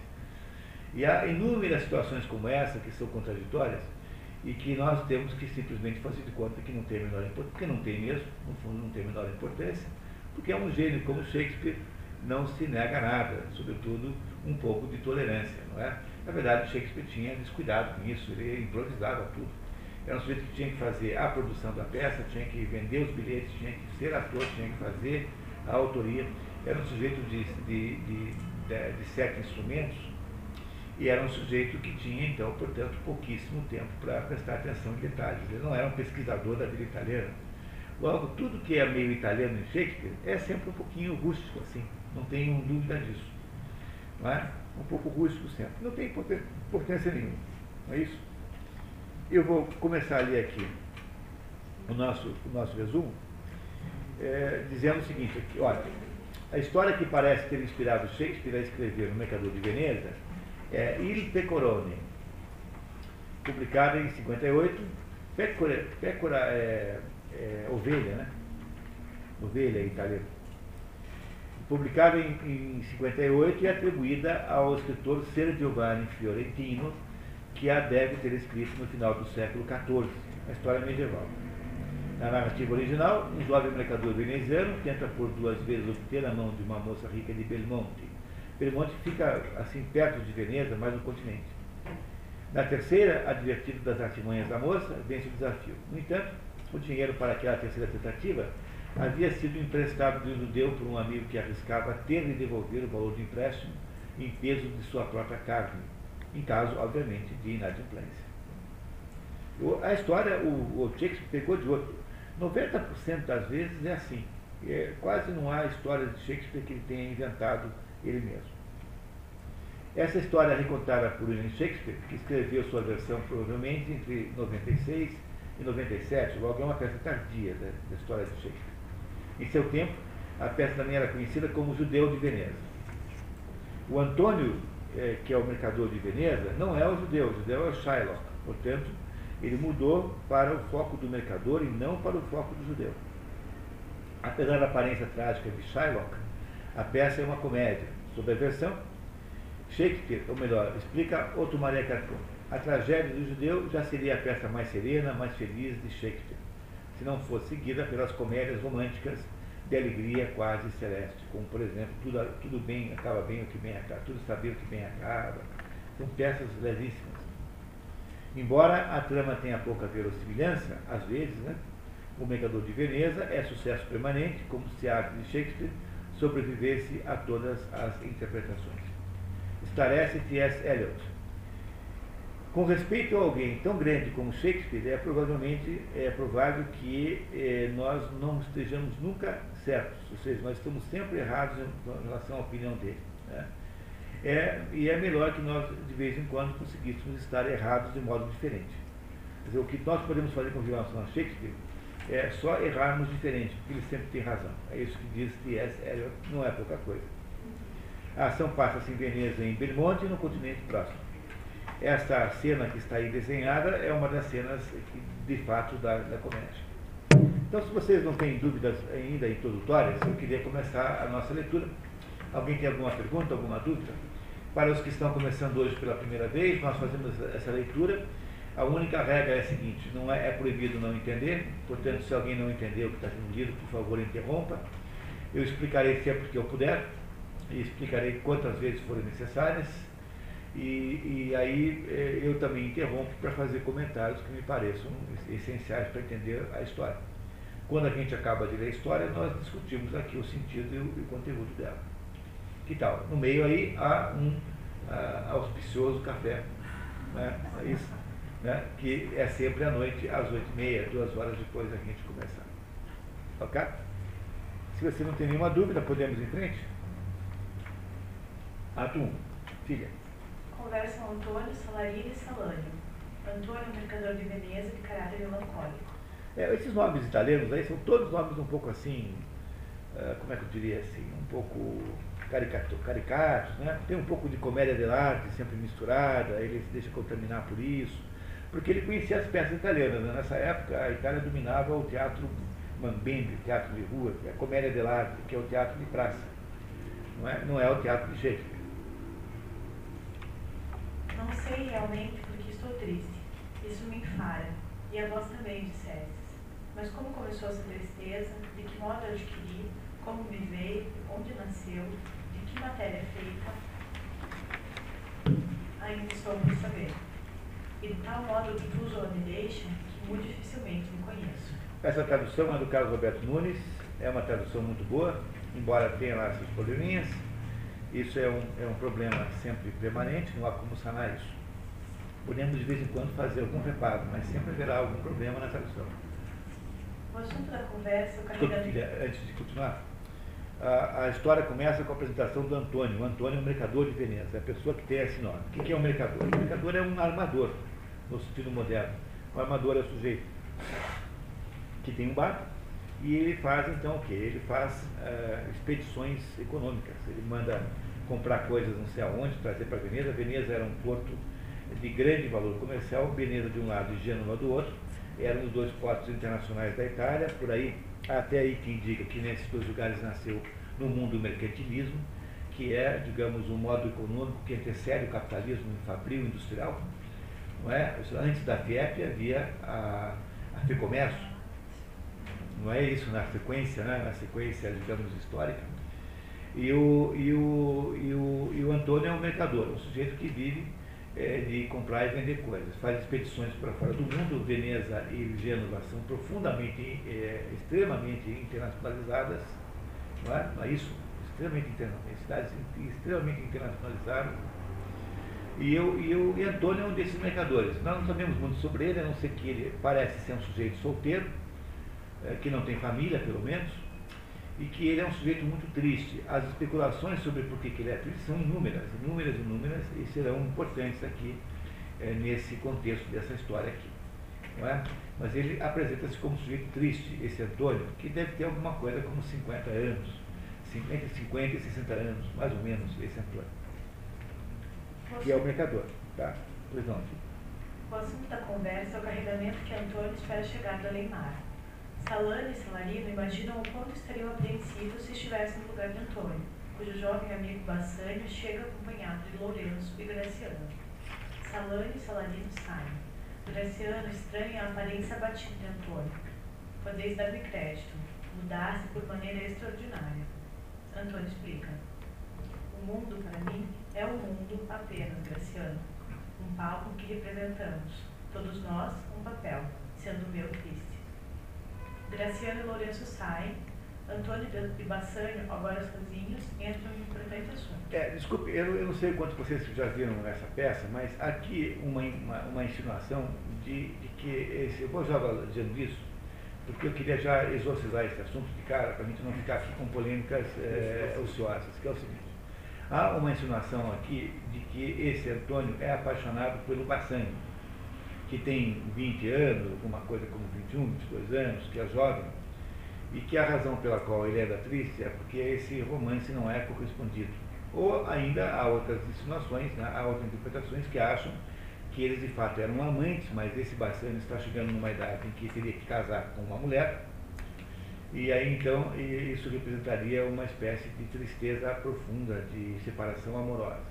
E há inúmeras situações como essa que são contraditórias, e que nós temos que simplesmente fazer de conta que não tem menor importância, porque não tem mesmo, no fundo não tem a menor importância, porque é um gênio como Shakespeare não se nega nada, sobretudo um pouco de tolerância, não é? Na verdade, Shakespeare tinha descuidado com isso, ele improvisava tudo. Era um sujeito que tinha que fazer a produção da peça, tinha que vender os bilhetes, tinha que ser ator, tinha que fazer a autoria. Era um sujeito de, de, de, de, de sete instrumentos e era um sujeito que tinha, então, portanto, pouquíssimo tempo para prestar atenção em detalhes. Ele não era um pesquisador da vida italiana. Logo, tudo que é meio italiano em Shakespeare é sempre um pouquinho rústico, assim, não tenho dúvida disso. Não é? Um pouco rústico sempre. Não tem importância nenhuma. Não é isso? Eu vou começar a ler aqui o nosso, o nosso resumo, é, dizendo o seguinte, aqui, olha, a história que parece ter inspirado Shakespeare a escrever no Mercador de Veneza é Il Pecorone, publicada em 58, Pecora, pecora é, é, ovelha, né? Ovelha em italiano. Publicada em, em 58 e atribuída ao escritor Ser Giovanni Fiorentino, que a deve ter escrito no final do século XIV, a história medieval. Na narrativa original, um jovem mercador veneziano tenta por duas vezes obter a mão de uma moça rica de Belmonte. Belmonte fica assim perto de Veneza, mas no continente. Na terceira, advertido das artimanhas da moça, vence o desafio. No entanto, o dinheiro para aquela terceira tentativa havia sido emprestado de um judeu por um amigo que arriscava ter de devolver o valor de empréstimo em peso de sua própria carne, em caso, obviamente, de inadimplência. A história, o, o Shakespeare pegou de outro. 90% das vezes é assim. É, quase não há história de Shakespeare que ele tenha inventado ele mesmo. Essa história é recontada por William Shakespeare, que escreveu sua versão provavelmente entre 96 e 97, logo é uma peça tardia da, da história de Shakespeare. Em seu tempo, a peça também era conhecida como Judeu de Veneza. O Antônio, é, que é o mercador de Veneza, não é o judeu, o judeu é o Shylock. Portanto, ele mudou para o foco do mercador e não para o foco do judeu. Apesar da aparência trágica de Shylock, a peça é uma comédia. Sob a versão, Shakespeare, ou melhor, explica Otto Maria Carton. A tragédia do judeu já seria a peça mais serena, mais feliz de Shakespeare, se não fosse seguida pelas comédias românticas de alegria quase celeste, como por exemplo, tudo, tudo bem acaba bem o que bem acaba, tudo bem o que bem acaba. São peças levíssimas. Embora a trama tenha pouca verossimilhança, às vezes, né, o Mercador de Veneza é sucesso permanente, como se a arte de Shakespeare sobrevivesse a todas as interpretações. Esclarece T.S. Eliot. Com respeito a alguém tão grande como Shakespeare, é provavelmente é provável que eh, nós não estejamos nunca certos, ou seja, nós estamos sempre errados em relação à opinião dele. Né? É, e é melhor que nós, de vez em quando, conseguíssemos estar errados de modo diferente. Dizer, o que nós podemos fazer com relação a Shakespeare é só errarmos diferente, porque ele sempre tem razão. É isso que diz T.S. Eliot, não é pouca coisa. A ação passa-se em Veneza, em Belmonte e no continente próximo. Esta cena que está aí desenhada é uma das cenas, de fato, da, da comédia. Então, se vocês não têm dúvidas ainda introdutórias, eu queria começar a nossa leitura. Alguém tem alguma pergunta, alguma dúvida? Para os que estão começando hoje pela primeira vez, nós fazemos essa leitura a única regra é a seguinte, não é, é proibido não entender, portanto, se alguém não entender o que está sendo dito, por favor, interrompa. Eu explicarei sempre que eu puder, e explicarei quantas vezes forem necessárias, e, e aí eh, eu também interrompo para fazer comentários que me pareçam essenciais para entender a história. Quando a gente acaba de ler a história, nós discutimos aqui o sentido e o, e o conteúdo dela. Que tal? No meio aí há um auspicioso café. Né? É isso né, que é sempre à noite, às oito e meia, duas horas depois da gente começar. Ok? Se você não tem nenhuma dúvida, podemos ir em frente? Ato 1. Filha. Conversam Antônio, Salarino e Salânio. Antônio, mercador de Veneza, de caráter melancólico. É, esses nomes italianos aí são todos nomes um pouco assim, uh, como é que eu diria assim, um pouco caricato, caricatos, né? Tem um pouco de comédia dell'arte sempre misturada, ele se deixa contaminar por isso porque ele conhecia as peças italianas. Né? Nessa época, a Itália dominava o teatro mambembe, teatro de rua, que é a comédia dell'arte, que é o teatro de praça. Não é, não é o teatro de Shakespeare. Não sei realmente porque estou triste. Isso me enfara. E a voz também, dissestes. Mas como começou essa tristeza? De que modo adquiri? Como me veio? Onde nasceu? De que matéria é feita? Ainda estou por saber. e de tal modo obtuso ou me deixa que muito dificilmente me conheço. Essa tradução é do Carlos Roberto Nunes, é uma tradução muito boa, embora tenha lá seus probleminhas. Isso é um, é um problema sempre permanente, não há como sanar isso. Podemos de vez em quando fazer algum reparo, mas sempre haverá algum problema na tradução. O assunto da conversa, o carregamento. antes de continuar, a, a história começa com a apresentação do Antônio. O Antônio é um mercador de Veneza, é a pessoa que tem esse nome. O que que é um mercador? O mercador é um armador, no sentido moderno. O armador é o sujeito que tem um barco e ele faz então o quê? Ele faz eh, expedições econômicas. Ele manda comprar coisas não sei aonde, trazer para Veneza. Veneza era um porto de grande valor comercial, Veneza de um lado e Gênova do outro. Eram os dois portos internacionais da Itália, por aí, até aí que indica que nesses dois lugares nasceu no mundo o mercantilismo, que é, digamos, um modo econômico que antecede o capitalismo fabril industrial. Não é? Antes da FIEP havia a, a FEComércio, não é isso na sequência, né? na sequência, digamos, histórica. E o, e o, e o, e o Antônio é um mercador, um sujeito que vive eh, de comprar e vender coisas. Faz expedições para fora do mundo. Veneza e Gênova são profundamente, eh, extremamente internacionalizadas, não é? Não é isso? Extremamente interna cidades extremamente internacionalizadas. E, eu, e, eu, e Antônio é um desses mercadores. Nós não sabemos muito sobre ele, a não ser que ele parece ser um sujeito solteiro, eh, que não tem família, pelo menos, e que ele é um sujeito muito triste. As especulações sobre por que ele é triste são inúmeras, inúmeras, inúmeras, e serão importantes aqui, eh, nesse contexto dessa história aqui. Não é? Mas ele apresenta-se como um sujeito triste, esse Antônio, que deve ter alguma coisa como 50 anos, entre 50 e 60 anos, mais ou menos, esse Antônio, que é o mercador. Tá? Pois não. O assunto da conversa é o carregamento que Antônio espera chegar do além-mar. Salane e Salarino imaginam o quanto estariam apreensivos se estivessem no lugar de Antônio, cujo jovem amigo Bassanio chega acompanhado de Lourenço e Graciano. Salane e Salarino saem. Graciano estranha a aparência abatida de Antônio. Podeis dar-me crédito. Mudar-se por maneira extraordinária. Antônio explica. O mundo, para mim, é um mundo apenas, Graciano. Um palco que representamos. Todos nós, um papel, sendo o meu triste. Graciano Lourenço saem. Antônio e Bassanio, agora sozinhos, entram em um importante assunto. É, desculpe, eu, eu não sei quanto vocês já viram essa peça, mas aqui uma, uma, uma insinuação de, de que esse. Eu vou já dizendo isso, porque eu queria já exorcizar esse assunto de cara, para a gente não ficar aqui com polêmicas é, ociosas, que é o seguinte. Há uma insinuação aqui de que esse Antônio é apaixonado pelo Bassanio, que tem 20 anos, alguma coisa como 21, 22 anos, que é jovem, e que a razão pela qual ele é triste é porque esse romance não é correspondido. Ou ainda há outras insinuações, né, há outras interpretações que acham que eles de fato eram amantes, mas esse Bassano está chegando numa idade em que teria que casar com uma mulher, e aí então isso representaria uma espécie de tristeza profunda, de separação amorosa.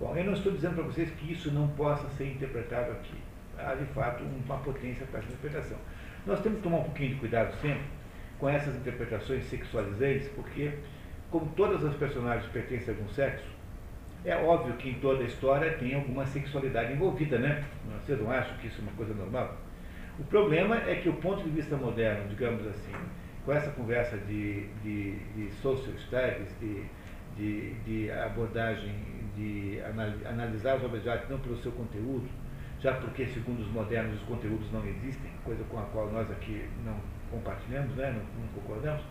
Bom, eu não estou dizendo para vocês que isso não possa ser interpretado aqui. Há de fato uma potência para essa interpretação. Nós temos que tomar um pouquinho de cuidado sempre com essas interpretações sexualizantes, porque, como todas as personagens pertencem a algum sexo, é óbvio que em toda a história tem alguma sexualidade envolvida, né? Vocês não acham que isso é uma coisa normal? O problema é que o ponto de vista moderno, digamos assim, com essa conversa de, de, de social studies, de, de, de abordagem, de analisar os objetos não pelo seu conteúdo, já porque, segundo os modernos, os conteúdos não existem, coisa com a qual nós aqui não compartilhamos, né? não, não concordamos.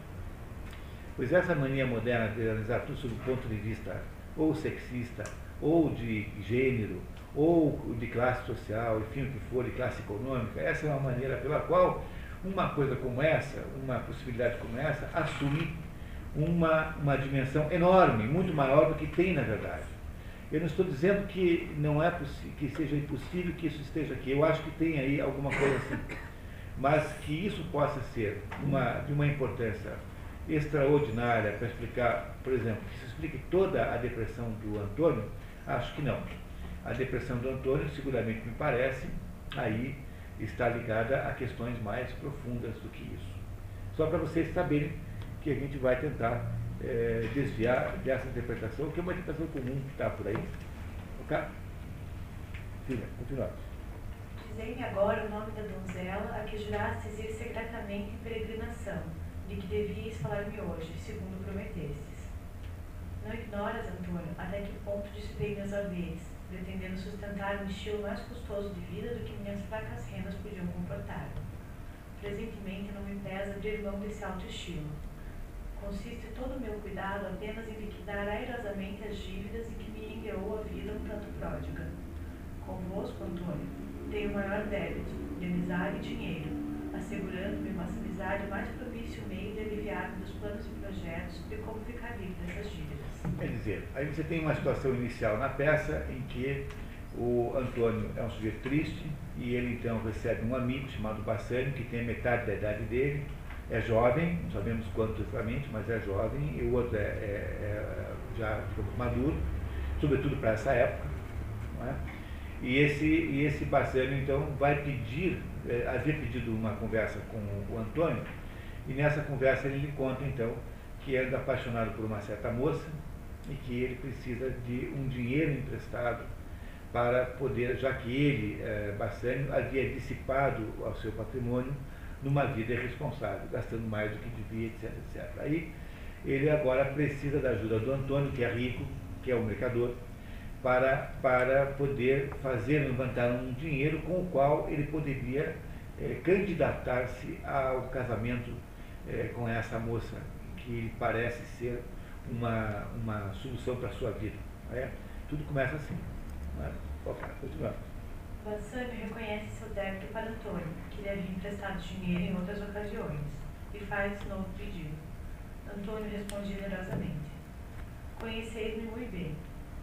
Pois essa mania moderna de analisar tudo sob o ponto de vista ou sexista, ou de gênero, ou de classe social, enfim, o que for, de classe econômica, essa é uma maneira pela qual uma coisa como essa, uma possibilidade como essa, assume uma, uma dimensão enorme, muito maior do que tem na verdade. Eu não estou dizendo que não é que seja impossível que isso esteja aqui. Eu acho que tem aí alguma coisa assim. Mas que isso possa ser uma, de uma importância extraordinária para explicar, por exemplo, que se explique toda a depressão do Antônio, acho que não. A depressão do Antônio, seguramente me parece, aí está ligada a questões mais profundas do que isso. Só para vocês saberem que a gente vai tentar é, desviar dessa interpretação, que é uma interpretação comum que está por aí. Ok? Filha, continuamos. Dizei-me agora o nome da donzela a que jurastes ir secretamente em peregrinação, de que devias falar-me hoje, segundo prometestes. Não ignoras, Antônio, até que ponto dissipei meus haveres, pretendendo sustentar um estilo mais custoso de vida do que minhas fracas rendas podiam comportar. Presentemente não me pesa abrir mão desse alto estilo. Consiste todo o meu cuidado apenas em liquidar airosamente as dívidas em que me enviou a vida um tanto pródiga. Convosco, Antônio, tenho maior débito, de amizade e dinheiro, assegurando-me uma amizade mais propício meio de aliviar-me dos planos e projetos de como ficar livre dessas dívidas. Quer dizer, aí você tem uma situação inicial na peça em que o Antônio é um sujeito triste e ele então recebe um amigo chamado Bassani, que tem metade da idade dele, é jovem, não sabemos quanto exatamente, mas é jovem, e o outro é, é, é já digamos, maduro, sobretudo para essa época. É? E esse, e esse Bassani então vai pedir, é, havia pedido uma conversa com o Antônio, e nessa conversa ele lhe conta então que anda apaixonado por uma certa moça e que ele precisa de um dinheiro emprestado para poder, já que ele, eh, Bassani, havia dissipado o seu patrimônio numa vida irresponsável, gastando mais do que devia, etc, etc. Aí ele agora precisa da ajuda do Antônio, que é rico, que é o mercador, para, para poder fazer, levantar um dinheiro com o qual ele poderia eh, candidatar-se ao casamento eh, com essa moça, que parece ser uma, uma solução para a sua vida. É? Tudo começa assim. Não é? Ok, continuando. Bassani reconhece seu débito para Antônio, que lhe havia emprestado dinheiro em outras ocasiões, e faz novo pedido. Antônio responde generosamente: Conheceis-me muito bem,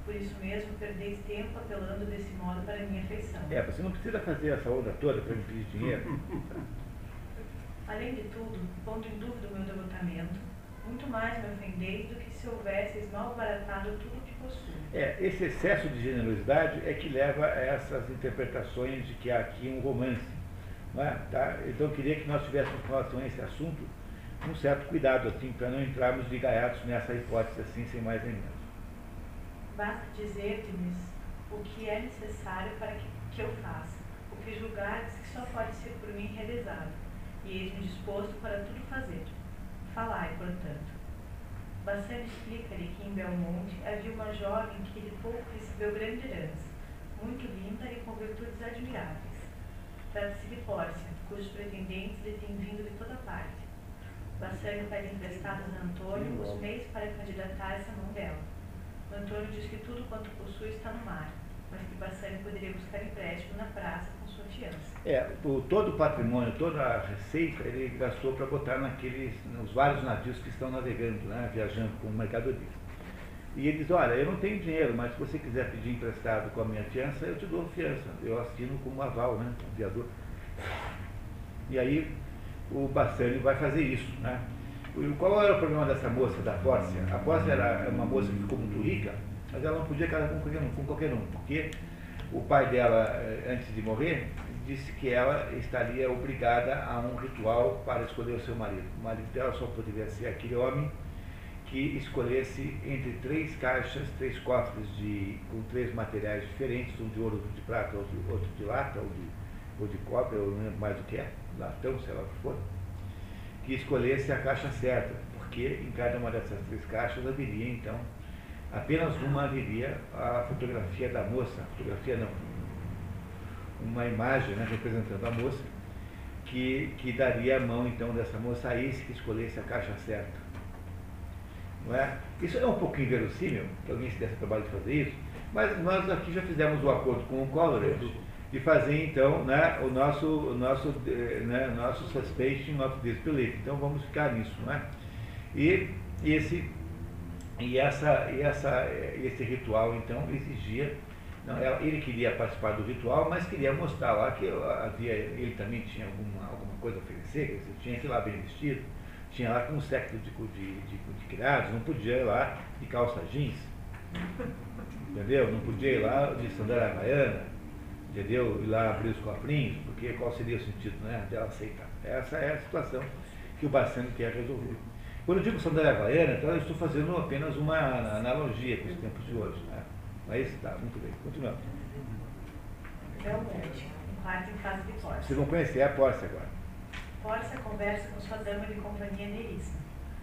por isso mesmo perdeis tempo apelando desse modo para minha afeição. É, você não precisa fazer essa onda toda para me pedir dinheiro. Além de tudo, pondo em dúvida o meu devotamento, muito mais me ofendeis do que se houvesseis mal baratado tudo. É, esse excesso de generosidade é que leva a essas interpretações de que há aqui um romance. É? tá? Então eu queria que nós tivéssemos com relação a esse assunto um certo cuidado, assim, para não entrarmos de gaiatos nessa hipótese assim, sem mais nem menos. Basta dizer-te-me o que é necessário para que, que eu faça, o que julgares que só pode ser por mim realizado, e eis-me disposto para tudo fazer. Falai, portanto. Bassani explica-lhe que em Belmonte havia uma jovem que de pouco recebeu grande herança, muito linda e com virtudes admiráveis. Trata-se de Pórcia, cujos pretendentes lhe têm vindo de toda parte. Bassani pede emprestados a Antônio os meios para candidatar-se à mão dela. Antônio diz que tudo quanto possui está no mar, mas que Bassani poderia buscar empréstimo na praça. É, o, todo o patrimônio, toda a receita, ele gastou para botar naqueles, nos vários navios que estão navegando, né, viajando com mercadorias. E ele diz, olha, eu não tenho dinheiro, mas se você quiser pedir emprestado com a minha fiança, eu te dou fiança. Eu assino como aval, né, aviador. E aí o Bassani vai fazer isso, né. Qual era o problema dessa moça, da Pórcia? A Pórcia era uma moça que ficou muito rica, mas ela não podia casar com qualquer um, com qualquer um porque o pai dela, eh, antes de morrer, disse que ela estaria obrigada a um ritual para escolher o seu marido. O marido dela só poderia ser aquele homem que escolhesse entre três caixas, três cofres de, com três materiais diferentes, um de ouro, outro de prata, outro, outro de lata, ou de, ou de cobre, eu não lembro mais o que é, latão, sei lá o que for, que escolhesse a caixa certa, porque em cada uma dessas três caixas haveria, então, apenas uma haveria a fotografia da moça, fotografia não, uma imagem né, representando a moça, que, que daria a mão então dessa moça a esse que escolhesse a caixa certa. Não é? Isso é um pouquinho verossímil, que alguém se desse trabalho de fazer isso, mas nós aqui já fizemos o acordo com o Coleridge de fazer então né, o nosso, o nosso, né, nosso suspicion of disbelief. Então vamos ficar nisso. Não é? E, esse, e, essa, e essa, esse ritual então exigia não, ele queria participar do ritual, mas queria mostrar lá que havia, ele também tinha alguma, alguma coisa a oferecer, tinha que ir lá bem vestido, tinha lá com um século de, de, de, de criados, não podia ir lá de calça jeans, entendeu? Não podia ir lá de sandália havaiana, entendeu? Ir lá abrir os cofrinhos, porque qual seria o sentido né, dela aceitar? Essa é a situação que o Bassano quer resolver. Quando eu digo sandália havaiana, então eu estou fazendo apenas uma analogia com os tempos de hoje. Né? Mas está, muito bem. Continuando. Belmonte, um quarto em casa de Pórcia. Vocês vão conhecer a Pórcia agora. Pórcia conversa com sua dama de companhia Nerissa.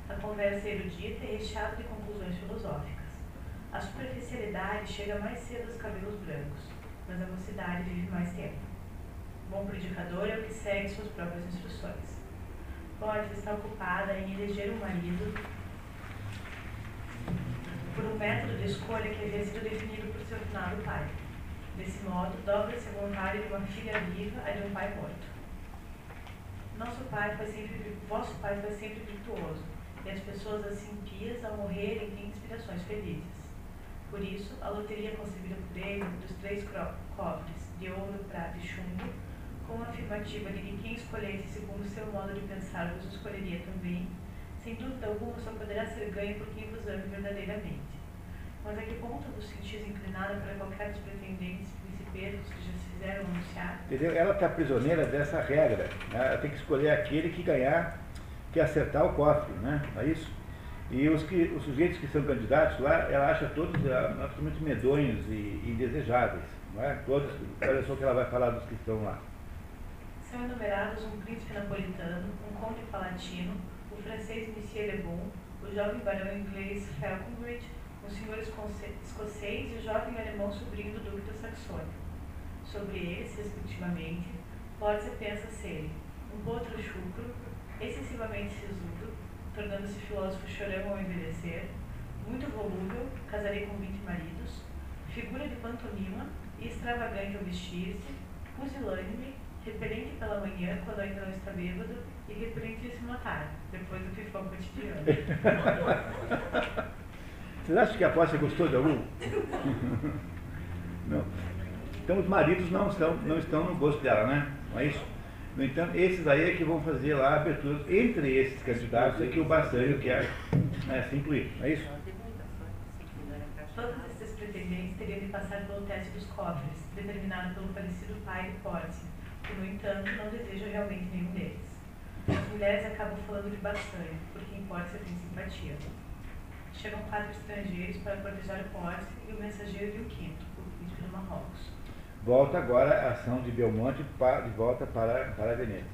A conversa é erudita e recheada de conclusões filosóficas. A superficialidade chega mais cedo aos cabelos brancos, mas a mocidade vive mais tempo. Bom predicador é o que segue suas próprias instruções. Pórcia está ocupada em eleger um marido por um método de escolha que havia sido definido por seu finado pai. Desse modo, dobra-se a vontade de uma filha viva a de um pai morto. Nosso pai foi sempre, vosso pai foi sempre virtuoso, e as pessoas assim pias ao morrerem têm inspirações felizes. Por isso, a loteria concebida por ele dos três cofres, de ouro, prata e chumbo, com a afirmativa de que quem escolhesse segundo seu modo de pensar vos escolheria também, sem dúvida alguma só poderá ser ganho por quem vos ame verdadeiramente. Mas a que ponto vos sentis inclinada para qualquer dos pretendentes principescos que já se fizeram anunciar? Entendeu? Ela está prisioneira dessa regra. Né? Ela tem que escolher aquele que ganhar, que acertar o cofre, né? Não é isso? E os, que, os sujeitos que são candidatos lá, ela acha todos absolutamente medonhos e indesejáveis. Não é? Todos, olha só o que ela vai falar dos que estão lá. São enumerados um príncipe napolitano, um conde palatino, francês Monsieur Le Bon, o jovem barão inglês Falconbridge, o senhor escocês e o jovem alemão sobrinho do duque da Saxônia. Sobre eles, respectivamente, pode-se pensa serem um potro chucro, excessivamente sisudo, tornando-se filósofo chorão ao envelhecer, muito volúvel, casarei com 20 maridos, figura de pantomima e extravagante ao vestir-se, pusilânime, repelente pela manhã quando ainda não está bêbado e repelentíssimo à tarde, depois do pifão cotidiano. Vocês acham que a Pócia gostou de algum? não. Então os maridos não estão, não estão no gosto dela, né? Não é isso? No entanto, esses aí é que vão fazer lá a abertura. Entre esses candidatos é que o Bassanio quer né, se incluir, não é isso? Todos esses pretendentes teriam de passar pelo teste dos cofres, determinado pelo falecido pai de Porte, que, no entanto, não deseja realmente nenhum deles. As mulheres acabam falando de Bassanio, porque em Porte tem simpatia. Chegam quatro estrangeiros para proteger o Porte e o mensageiro de um quinto, o príncipe do Marrocos. Volta agora a ação de Belmonte de volta para, para Veneza.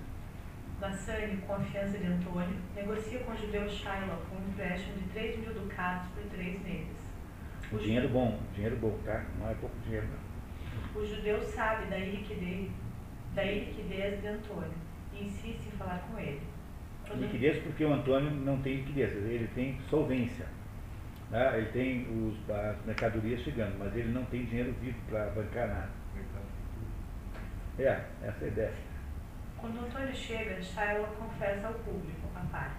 Bassani, com a fiança de Antônio, negocia com o judeu Shylock um empréstimo de 3 mil ducados por três meses. O dinheiro bom, dinheiro bom, tá? Não é pouco dinheiro, não. O judeu sabe da iliquidez, da iliquidez de Antônio insiste em falar com ele. Liquidez porque o Antônio não tem liquidez, ele tem solvência. Né? Ele tem os, as mercadorias chegando, mas ele não tem dinheiro vivo para bancar nada. É, essa é a ideia. Quando o Antônio chega, Shylock confessa ao público a parte.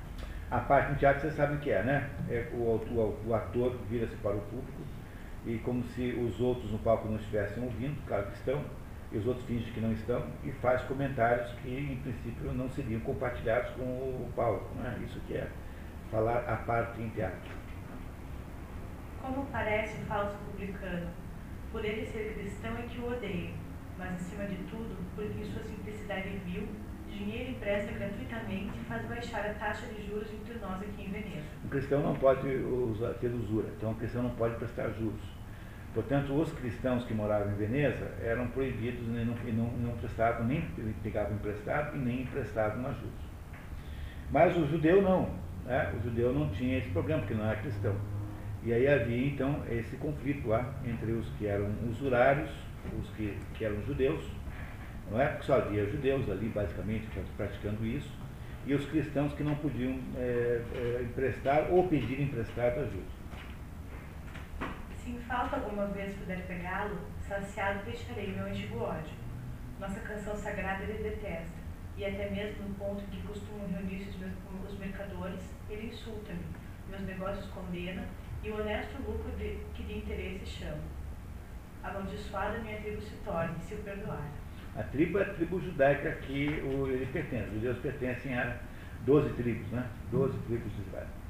A parte no teatro vocês sabem o que é, né? É o, o, o ator vira-se para o público e como se os outros no palco não estivessem ouvindo, claro que estão, e os outros fingem que não estão, e faz comentários que em princípio não seriam compartilhados com o palco. Né? Isso que é falar a parte em teatro. Como parece um falso publicano, por ele ser cristão é que o odeio, mas acima de tudo, porque em sua simplicidade vil, dinheiro empresta gratuitamente faz baixar a taxa de juros entre nós aqui em Veneza. Um cristão não pode usar, ter usura, então um cristão não pode prestar juros. Portanto, os cristãos que moravam em Veneza eram proibidos e não, não, não prestavam, nem pegavam emprestado e nem emprestavam a juros. Mas o judeu não. Né? O judeu não tinha esse problema, porque não era cristão. E aí havia então esse conflito lá entre os que eram usurários, os que, que eram judeus, não é? Porque só havia judeus ali, basicamente, praticando isso, e os cristãos que não podiam é, é, emprestar ou pedir emprestado ajuda. Se em falta alguma vez puder pegá-lo, saciado deixarei meu antigo ódio. Nossa canção sagrada ele detesta, e até mesmo no ponto em que costumam reunir-se os mercadores, ele insulta-me, meus negócios condena e o honesto lucro de, que de interesse chama. Amaldiçoada minha tribo se torne, se o perdoar. A tribo é a tribo judaica que ele pertence. Os judeus pertencem a 12 tribos, né? 12 tribos de Israel.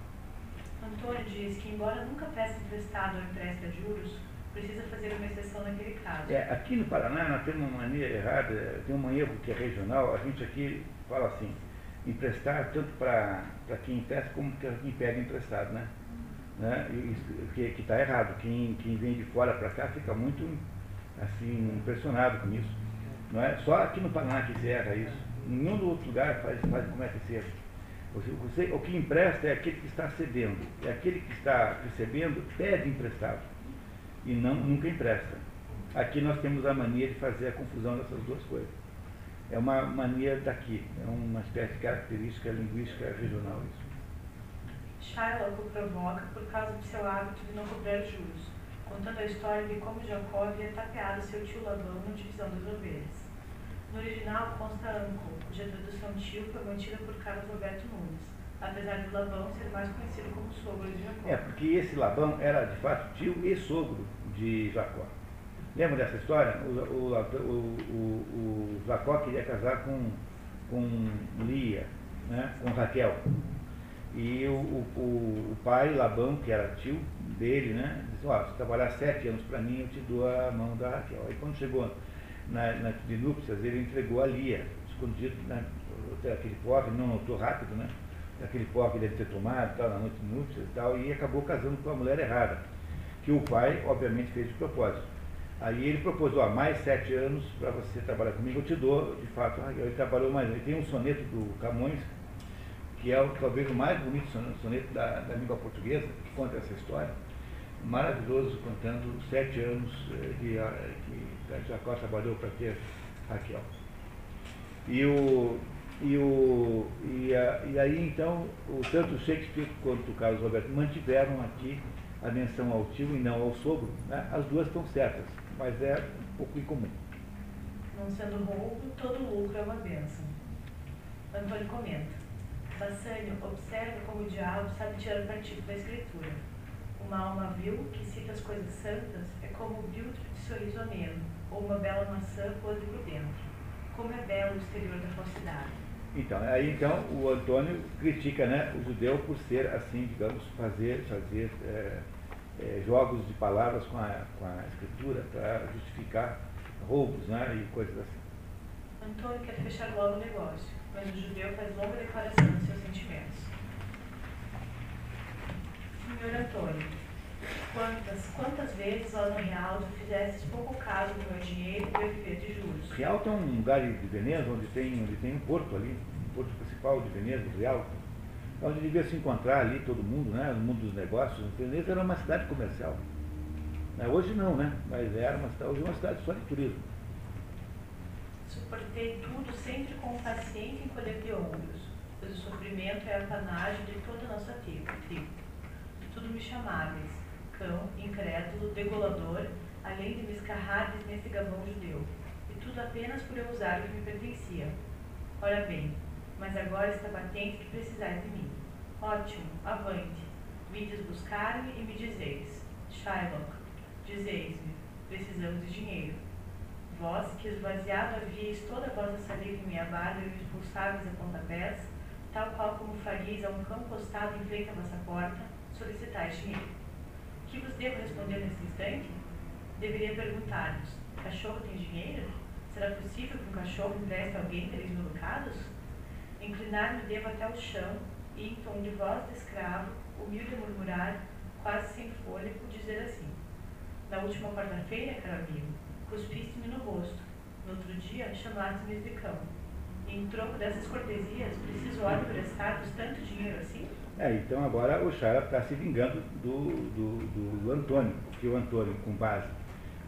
Antônio diz que, embora nunca preste emprestado ou empreste a juros, precisa fazer uma exceção naquele caso. É, aqui no Paraná nós temos uma mania errada, tem uma erro que é regional, a gente aqui fala assim, emprestar tanto para quem empresta como para quem pega emprestado, né? né? que está errado. Quem, quem vem de fora para cá fica muito assim, impressionado com isso. Não é? Só aqui no Paraná que se erra isso. Nenhum outro lugar faz, faz comete esse erro. Você, o que empresta é aquele que está cedendo. É aquele que está recebendo, pede emprestado. E não, nunca empresta. Aqui nós temos a mania de fazer a confusão dessas duas coisas. É uma mania daqui, é uma espécie de característica linguística regional isso. Shylock o provoca por causa do seu hábito de não cobrar juros, contando a história de como Jacó havia tapeado seu tio Labão na divisão das ovelhas. No original consta Anco, cuja tradução tio foi mantida por Carlos Roberto Nunes, apesar de Labão ser mais conhecido como sogro de Jacó. É, porque esse Labão era de fato tio e sogro de Jacó. Lembra dessa história? O, o, o, o, Jacó queria casar com, com Lia, né? com Raquel. E o, o, pai, Labão, que era tio dele, né, disse, ó, se trabalhar sete anos para mim, eu te dou a mão da Raquel. Aí quando chegou na, na, de núpcias, ele entregou a Lia, escondido, né, aquele que não notou rápido, né? Aquele pó que deve ter tomado tal, na noite de núpcias e tal, e acabou casando com a mulher errada, que o pai, obviamente, fez de propósito. Aí ele propôs, ó, mais sete anos para você trabalhar comigo, eu te dou, de fato, Raquel. Ele trabalhou mais. Ele tem um soneto do Camões, que é talvez o mais bonito soneto da, da língua portuguesa, que conta essa história maravilhoso, contando sete anos eh, de, eh, que Jacó trabalhou para ter Raquel. E, o, e, o, e, a, e aí então, o, tanto Shakespeare quanto o Carlos Roberto mantiveram aqui a menção ao tio e não ao sogro. Né? As duas estão certas, mas é um pouco incomum. Não sendo roubo, todo lucro é uma bênção. Antônio comenta. Bassânio observa como o diabo sabe tirar partido da escritura uma alma vil que cita as coisas santas é como o filtro de sorriso ameno, ou uma bela maçã podre por dentro. Como é belo o exterior da falsidade. Então, aí então o Antônio critica né, o judeu por ser assim, digamos, fazer, fazer é, é, jogos de palavras com a, com a escritura para justificar roubos né, e coisas assim. Antônio quer fechar logo o negócio, mas o judeu faz longa declaração de seus sentimentos. Senhor Antônio, quantas, quantas vezes lá no Rialto fizeste pouco caso do meu dinheiro e eu viver de juros? Rialto é um lugar de Veneza onde tem, onde tem um porto ali, um porto principal de Veneza, Rialto, onde devia se encontrar ali todo mundo, né, no mundo dos negócios. Veneza era uma cidade comercial. Né, hoje não, né? Mas era uma cidade, hoje é uma cidade só de turismo. Suportei tudo sempre com paciente encolher de ombros, pois o sofrimento é a panagem de toda a nossa tribo tudo me chamáveis, cão, incrédulo, degolador, além de me escarrades nesse gabão judeu, e tudo apenas por eu usar o que me pertencia. Ora bem, mas agora está patente que precisais de mim. Ótimo, avante. Vides buscar-me e me dizeis, Shylock, dizeis-me, precisamos de dinheiro. Vós, que esvaziado havíeis toda a vossa saliva em minha barba e me expulsáveis a pontapés, tal qual como faríeis a um cão postado em frente à vossa porta, solicitar dinheiro. Que vos devo responder nesse instante? Deveria perguntar-vos: cachorro tem dinheiro? Será possível que um cachorro empreste alguém três mil ducados? Inclinar-me devo até o chão e, em tom de voz de escravo, humilde murmurar, quase sem fôlego, dizer assim: Na última quarta-feira, caro amigo, cuspiste-me no rosto. No outro dia, chamaste-me de cão. Em troco dessas cortesias, preciso ora emprestar-vos tanto dinheiro assim? É, então agora o Chara está se vingando do, do, do, Antônio, porque o Antônio, com base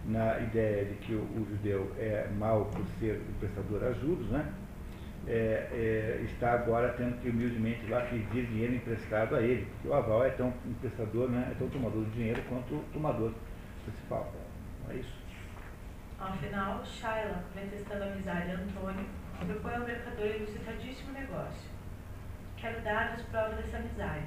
na ideia de que o, o judeu é mau por ser emprestador a juros, né, é, é, está agora tendo que humildemente lá pedir dinheiro emprestado a ele, porque o aval é tão emprestador, né, é tão tomador de dinheiro quanto o tomador principal. É isso. Ao final, Shaila, a amizade de Antônio, propõe ao mercador ilusitradíssimo negócio quero dar-vos prova dessa amizade.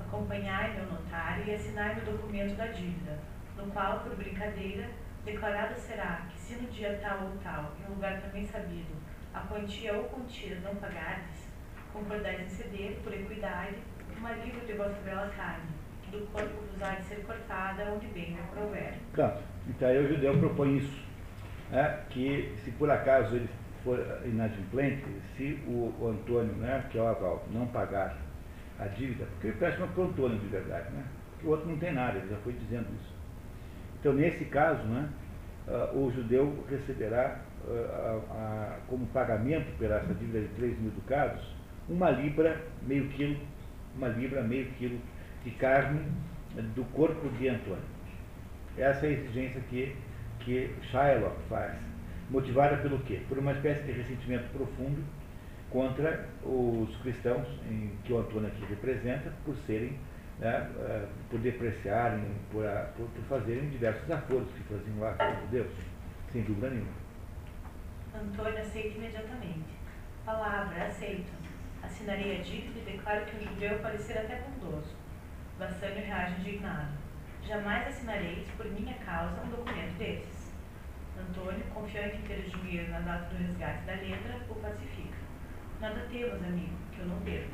Acompanhai meu notário e assinai o documento da dívida, no qual, por brincadeira, declarado será que se no dia tal ou tal, em lugar também sabido, a quantia ou quantias não pagardes, concordais em ceder, por equidade, uma livre de vossa bela carne, que do corpo vos há de ser cortada onde bem me prover. Pronto. Então aí o judeu propõe isso. É, que se por acaso ele for inadimplente, se o, Antônio, né, que é o aval, não pagar a dívida, porque ele presta para o Antônio de verdade, né? Porque o outro não tem nada, ele já foi dizendo isso. Então, nesse caso, né, uh, o judeu receberá uh, como pagamento pela essa dívida de 3 mil ducados uma libra, meio quilo, uma libra, meio quilo de carne do corpo de Antônio. Essa é a exigência que, que Shylock faz, motivada pelo quê? Por uma espécie de ressentimento profundo contra os cristãos em, que o Antônio aqui representa, por serem, né, uh, por depreciarem, por, por, por, fazerem diversos acordos que faziam lá com os judeus, sem dúvida nenhuma. Antônio aceita imediatamente. Palavra, aceito. Assinarei a dívida e declaro que o judeu parecer até bondoso. Bassânio reage indignado. Jamais assinareis, por minha causa, um documento desses. Antônio, confiante em ter o dinheiro na data do resgate da letra, o pacifica. Nada temos, amigo, que eu não perco.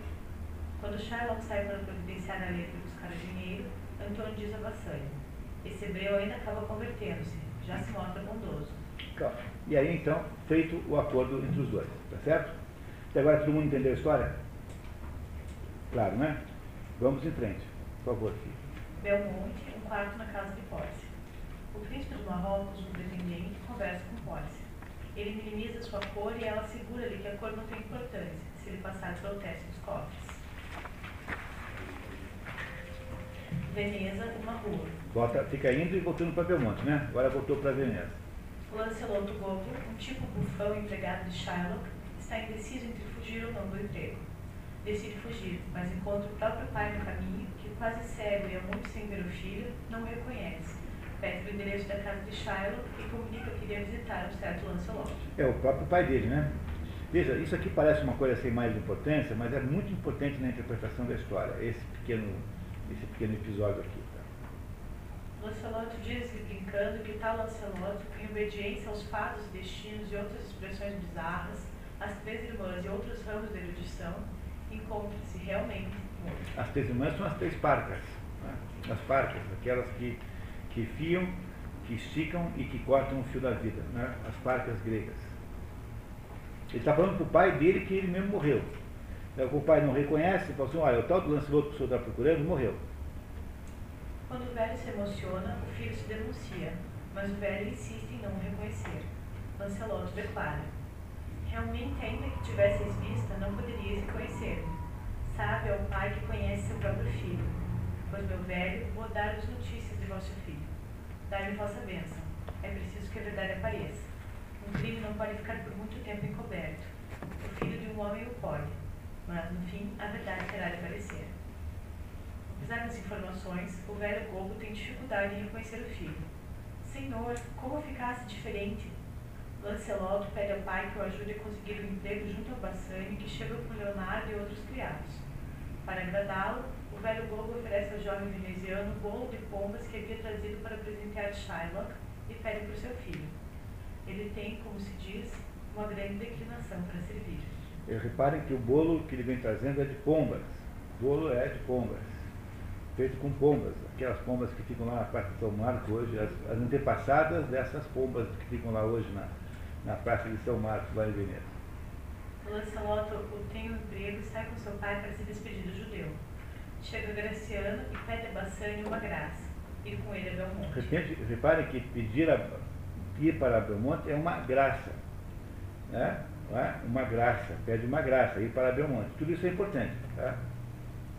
Quando Shylock sai para providenciar a letra e buscar o dinheiro, Antônio diz a Bassânio. Esse hebreu ainda acaba convertendo-se, já se mostra bondoso. E aí, então, feito o acordo entre os dois, tá certo? Até agora todo mundo entendeu a história? Claro, né? Vamos em frente. Por favor, filho. Belmonte, um quarto na casa de Pórcia. O príncipe do Marrocos, um pretendente, conversa com Pórcia. Ele minimiza sua cor e ela assegura-lhe que a cor não tem importância, se ele passar pelo teste dos cofres. Veneza, uma rua. Volta, fica indo e voltando para Belmonte, né? Agora voltou para Veneza. Lancelot Gogo, um tipo bufão empregado de Shylock, está indeciso entre fugir ou não do emprego. Decide fugir, mas encontra o próprio pai no caminho, que quase cego e há muito sem ver o filho, não o reconhece. Pede o endereço da casa de Shylock e comunica que iria visitar um certo Lancelot. É o próprio pai dele, né? Veja, isso aqui parece uma coisa sem mais importância, mas é muito importante na interpretação da história, esse pequeno, esse pequeno episódio aqui. Tá? Lancelot diz-lhe brincando que tal Lancelot, em obediência aos fados, destinos e outras expressões bizarras, as três irmãs e outros ramos da erudição, encontra-se realmente. As três irmãs são as três parcas. Né? As parcas, aquelas que, que fiam, que esticam e que cortam o fio da vida. Né? As parcas gregas. Ele está falando para o pai dele que ele mesmo morreu. O pai não reconhece e fala assim, olha, o tal do Lancelot que o senhor está procurando morreu. Quando o velho se emociona, o filho se denuncia, mas o velho insiste em não o reconhecer. Lancelot declara, Realmente, ainda que tivesseis vista, não poderias reconhecer-me. Sabe é o pai que conhece seu próprio filho. Pois, meu velho, vou dar-vos notícias de vosso filho. Dai-me vossa bênção. É preciso que a verdade apareça. Um crime não pode ficar por muito tempo encoberto. O filho de um homem o pode, mas no fim a verdade terá de aparecer. Apesar das informações, o velho Gogo tem dificuldade em reconhecer o filho. Senhor, como ficasse diferente? Lancelot pede ao pai que o ajude a conseguir um emprego junto ao Bassani, que chega com Leonardo e outros criados. Para agradá-lo, o velho Globo oferece ao jovem veneziano bolo de pombas que havia trazido para presentear Shylock e pede para o seu filho. Ele tem, como se diz, uma grande declinação para servir. E reparem que o bolo que ele vem trazendo é de pombas. O bolo é de pombas. Feito com pombas. Aquelas pombas que ficam lá na Praça de São Marco hoje, as, as antepassadas dessas pombas que ficam lá hoje na, na Praça de São Marcos, lá em Veneza. Lancelot tem um emprego e sai com seu pai para se despedir do judeu. Chega Graciano e pede a Bassani uma graça, ir com ele a Belmonte. Repente, repare que pedir a, ir para Belmonte é uma graça. Né? É? Uma graça, pede uma graça, ir para Belmonte. Tudo isso é importante. Tá?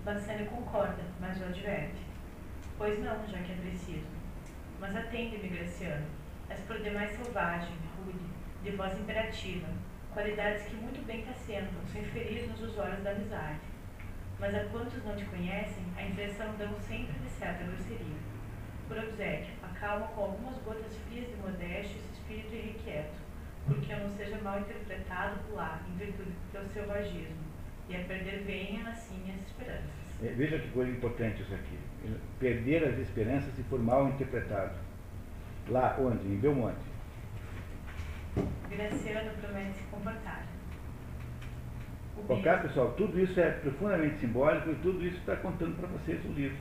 Bassani concorda, mas o adverte. Pois não, já que é preciso. Mas atende-me, Graciano. És por demais selvagem, rude, de voz imperativa, qualidades que muito bem te assentam, sem ferir nos usuários da amizade. Mas a quantos não te conhecem, a impressão dão sempre de certa grosseria. Por obséquio, acalma com algumas gotas frias de modéstia esse espírito irrequieto, porque eu não seja mal interpretado por lá, em virtude do teu selvagismo, e a perder venha, assim, as esperanças. É, veja que coisa importante isso aqui. Perder as esperanças se for mal interpretado. Lá onde? Em Belmonte. Graciano promete se comportar. Ok, pessoal, tudo isso é profundamente simbólico e tudo isso está contando para vocês o livro.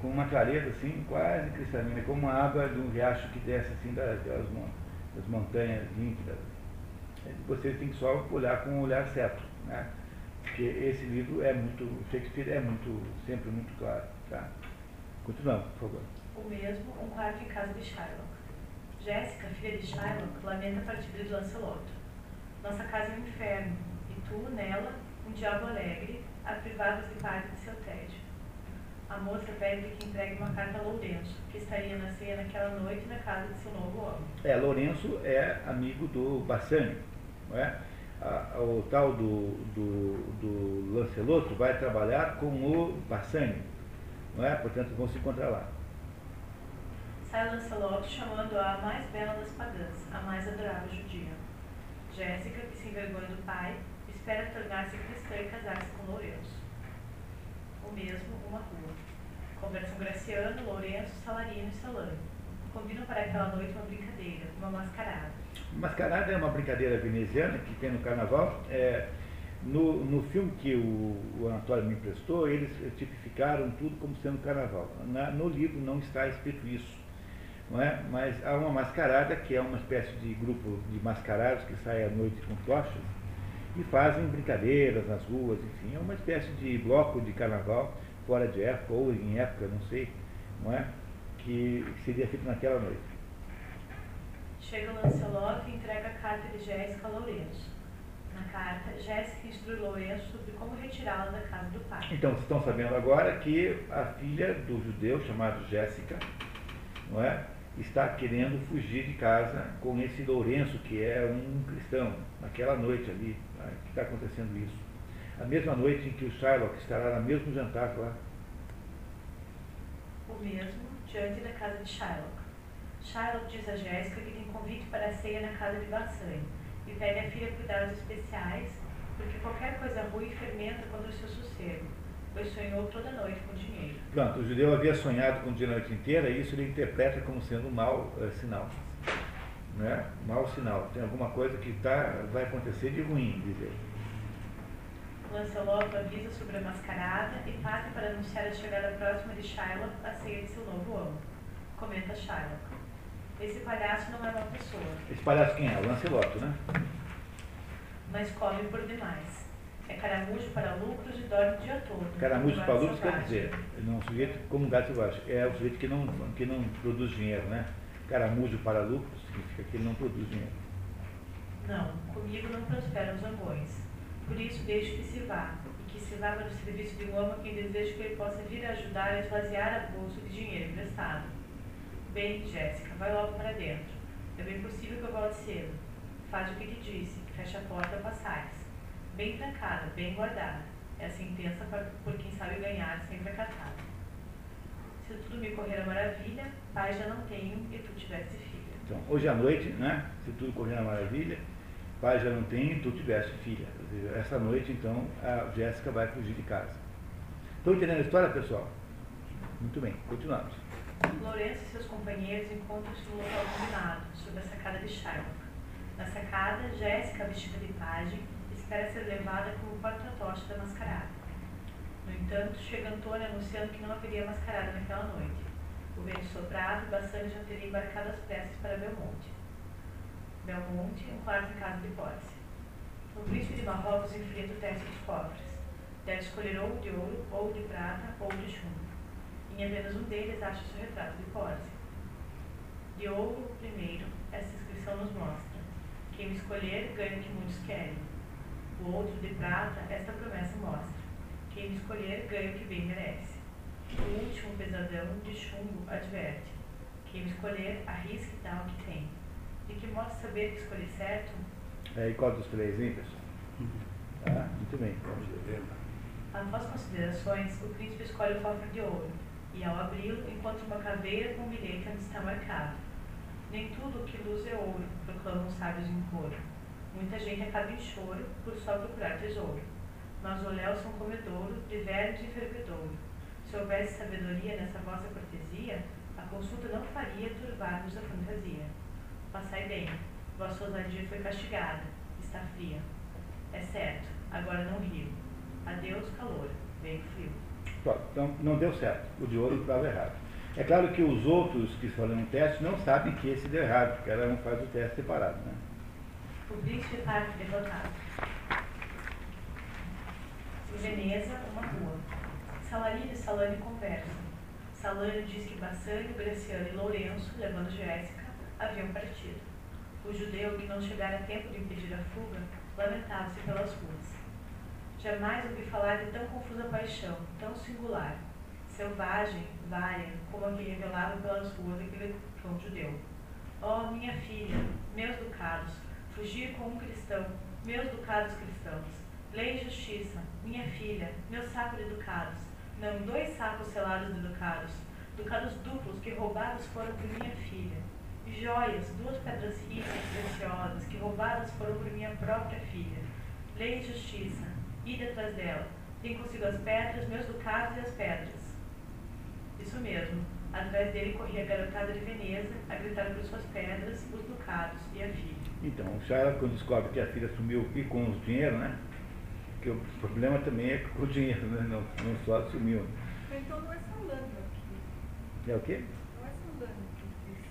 Com uma clareza assim, quase cristalina, como uma água de um riacho que desce assim das, das montanhas límpidas. É, vocês têm que só olhar com o olhar certo, né? Porque esse livro é muito, Shakespeare é muito, sempre muito claro. Tá? Continuamos, por favor. O mesmo, um quarto em casa de Shylock. Jéssica, filha de Shylock, lamenta a partida de Lancelot. Nossa casa é um inferno, tu, nela, um diabo alegre, a privadas de parte de seu tédio. A moça pede que entregue uma carta a Lourenço, que estaria na ceia naquela noite na casa de seu novo homem. É, Lourenço é amigo do Bassani, não é? A, o tal do, do, do Lanceloto vai trabalhar com o Bassani, não é? Portanto, vão se encontrar lá. Sai Lancelot chamando-a a mais bela das pagãs, a mais adorável judia. Jéssica, que se envergonha do pai, espera tornar-se cristã e casar-se com Lourenço. O mesmo, uma rua. Conversam Graciano, Lourenço, Salarino e Salame. Combinam para aquela noite uma brincadeira, uma mascarada. Mascarada é uma brincadeira veneziana que tem no carnaval. É, no, no filme que o, o me emprestou, eles tipificaram tudo como sendo carnaval. Na, no livro não está escrito isso. É? Mas há uma mascarada, que é uma espécie de grupo de mascarados que saem à noite com tochas e fazem brincadeiras nas ruas, enfim, é uma espécie de bloco de carnaval fora de época, ou em época, não sei, não é? Que seria feito naquela noite. Chega Lancelot e entrega a carta de Jéssica a Lourenço. Na carta, Jéssica instrui Lourenço sobre como retirá-la da casa do pai. Então, vocês estão sabendo agora que a filha do judeu chamado Jéssica, não é? Está querendo fugir de casa com esse Lourenço, que é um cristão, naquela noite ali, que está acontecendo isso a mesma noite em que o Shylock estará no mesmo jantar lá. O mesmo, diante da casa de Shylock. Shylock diz a Jéssica que tem convite para a ceia na casa de Bassani e pede a filha cuidados especiais, porque qualquer coisa ruim fermenta contra o seu sossego, pois sonhou toda noite com dinheiro. Pronto, o judeu havia sonhado com dinheiro a noite inteira e isso ele interpreta como sendo um mau uh, sinal. Né? Mau sinal. Tem alguma coisa que tá, vai acontecer de ruim, diz ele. Lancelot avisa sobre a mascarada e parte para anunciar a chegada próxima de Shylock à ceia de seu novo amo. Comenta Shylock. Esse palhaço não é uma pessoa. Esse palhaço quem é? Lancelot, né? Mas come por demais. É caramujo para lucros e dorme o dia todo. Caramujo para lucros quer dizer, não é um sujeito como um gato baixo. É o sujeito que não, que não produz dinheiro, né? Caramujo para lucros significa que ele não produz dinheiro. Não, comigo não prosperam os zangões. Por isso, deixo que se vá, e que se vá para o serviço de um amo quem deseja que ele possa vir ajudar a esvaziar a bolsa de dinheiro emprestado. Bem, Jéssica, vai logo para dentro. É bem possível que eu volte cedo. Faz o que te disse, fecha a porta passares. Bem trancada, bem guardada. É a sentença por quem sabe ganhar sempre acatado. Se tudo me correr a maravilha, pai já não tenho e tu tivesse filha. Então, hoje à noite, né? Se tudo correr a maravilha, pai já não tem e tu tivesse filha. Essa noite, então, a Jéssica vai fugir de casa. Estão entendendo a história, pessoal? Muito bem, continuamos. Lourenço e seus companheiros encontram-se no local combinado, sob a sacada de Shylock. Na sacada, Jéssica, vestida de pajem, espera ser levada como porta-tocha da mascarada. No entanto, chega Antônio anunciando que não haveria mascarada naquela noite. O vento soprado, Bassani já teria embarcado as pressas para Belmonte. Belmonte, um quarto em casa de Pólice. O príncipe de Marrocos enfrenta o teste dos cofres. Deve escolher ou de ouro, ou de prata, ou de chumbo. Em apenas um deles acha seu retrato de Pólice. De ouro, primeiro, essa inscrição nos mostra. Quem escolher, ganha o que muitos querem. O outro, de prata, esta promessa mostra. Quem escolher, ganha o que bem merece. O último, pesadão, de chumbo, adverte. Quem escolher, arrisque tal que tem. De que modo saber que escolhi certo? É, e qual dos três, hein, pessoal? Ah, muito bem. Após considerações, o príncipe escolhe o cofre de ouro e, ao abri-lo, encontra uma caveira com um bilhete onde está marcado. Nem tudo o que luz é ouro, proclamam os sábios em coro. Muita gente acaba em choro por só procurar tesouro. Mausoléus são comedouro, de vermes e fervedouro. Se houvesse sabedoria nessa vossa cortesia, a consulta não faria turbar-vos a fantasia. Passai bem, vossa ousadia foi castigada, está fria. É certo, agora não rio. Adeus, calor, vem frio. Pronto, então não deu certo, o de ouro estava errado. É claro que os outros que foram um teste não sabem que esse deu errado, porque cada um faz o teste separado. Né? O príncipe parte derrotado. Veneza, uma rua. Salarino e Salane conversam. Salane diz que Bassani, Graciano e Lourenço, levando Jéssica, haviam partido. O judeu que não chegara a tempo de impedir a fuga, lamentava-se pelas ruas. Jamais ouvi falar de tão confusa paixão, tão singular, selvagem, vária, como a que revelava pelas ruas aquele João judeu. Oh, minha filha, meus ducados, fugir com um cristão, meus ducados cristãos. Lei e justiça, minha filha, meu saco de ducados, não dois sacos selados de ducados, ducados duplos que roubados foram por minha filha. Joias, duas pedras ricas e preciosas que roubadas foram por minha própria filha. Lei e justiça, ide atrás dela. Tem consigo as pedras, meus ducados e as pedras. Isso mesmo. Atrás dele corria a garotada de Veneza, a gritar por suas pedras, os ducados e a filha. Então, o Shylock, quando descobre que a filha sumiu e com o dinheiro, né? Porque o problema também é com o dinheiro, né? Não, não só sumiu. Então não é Salame aqui. É o quê? Não é Salame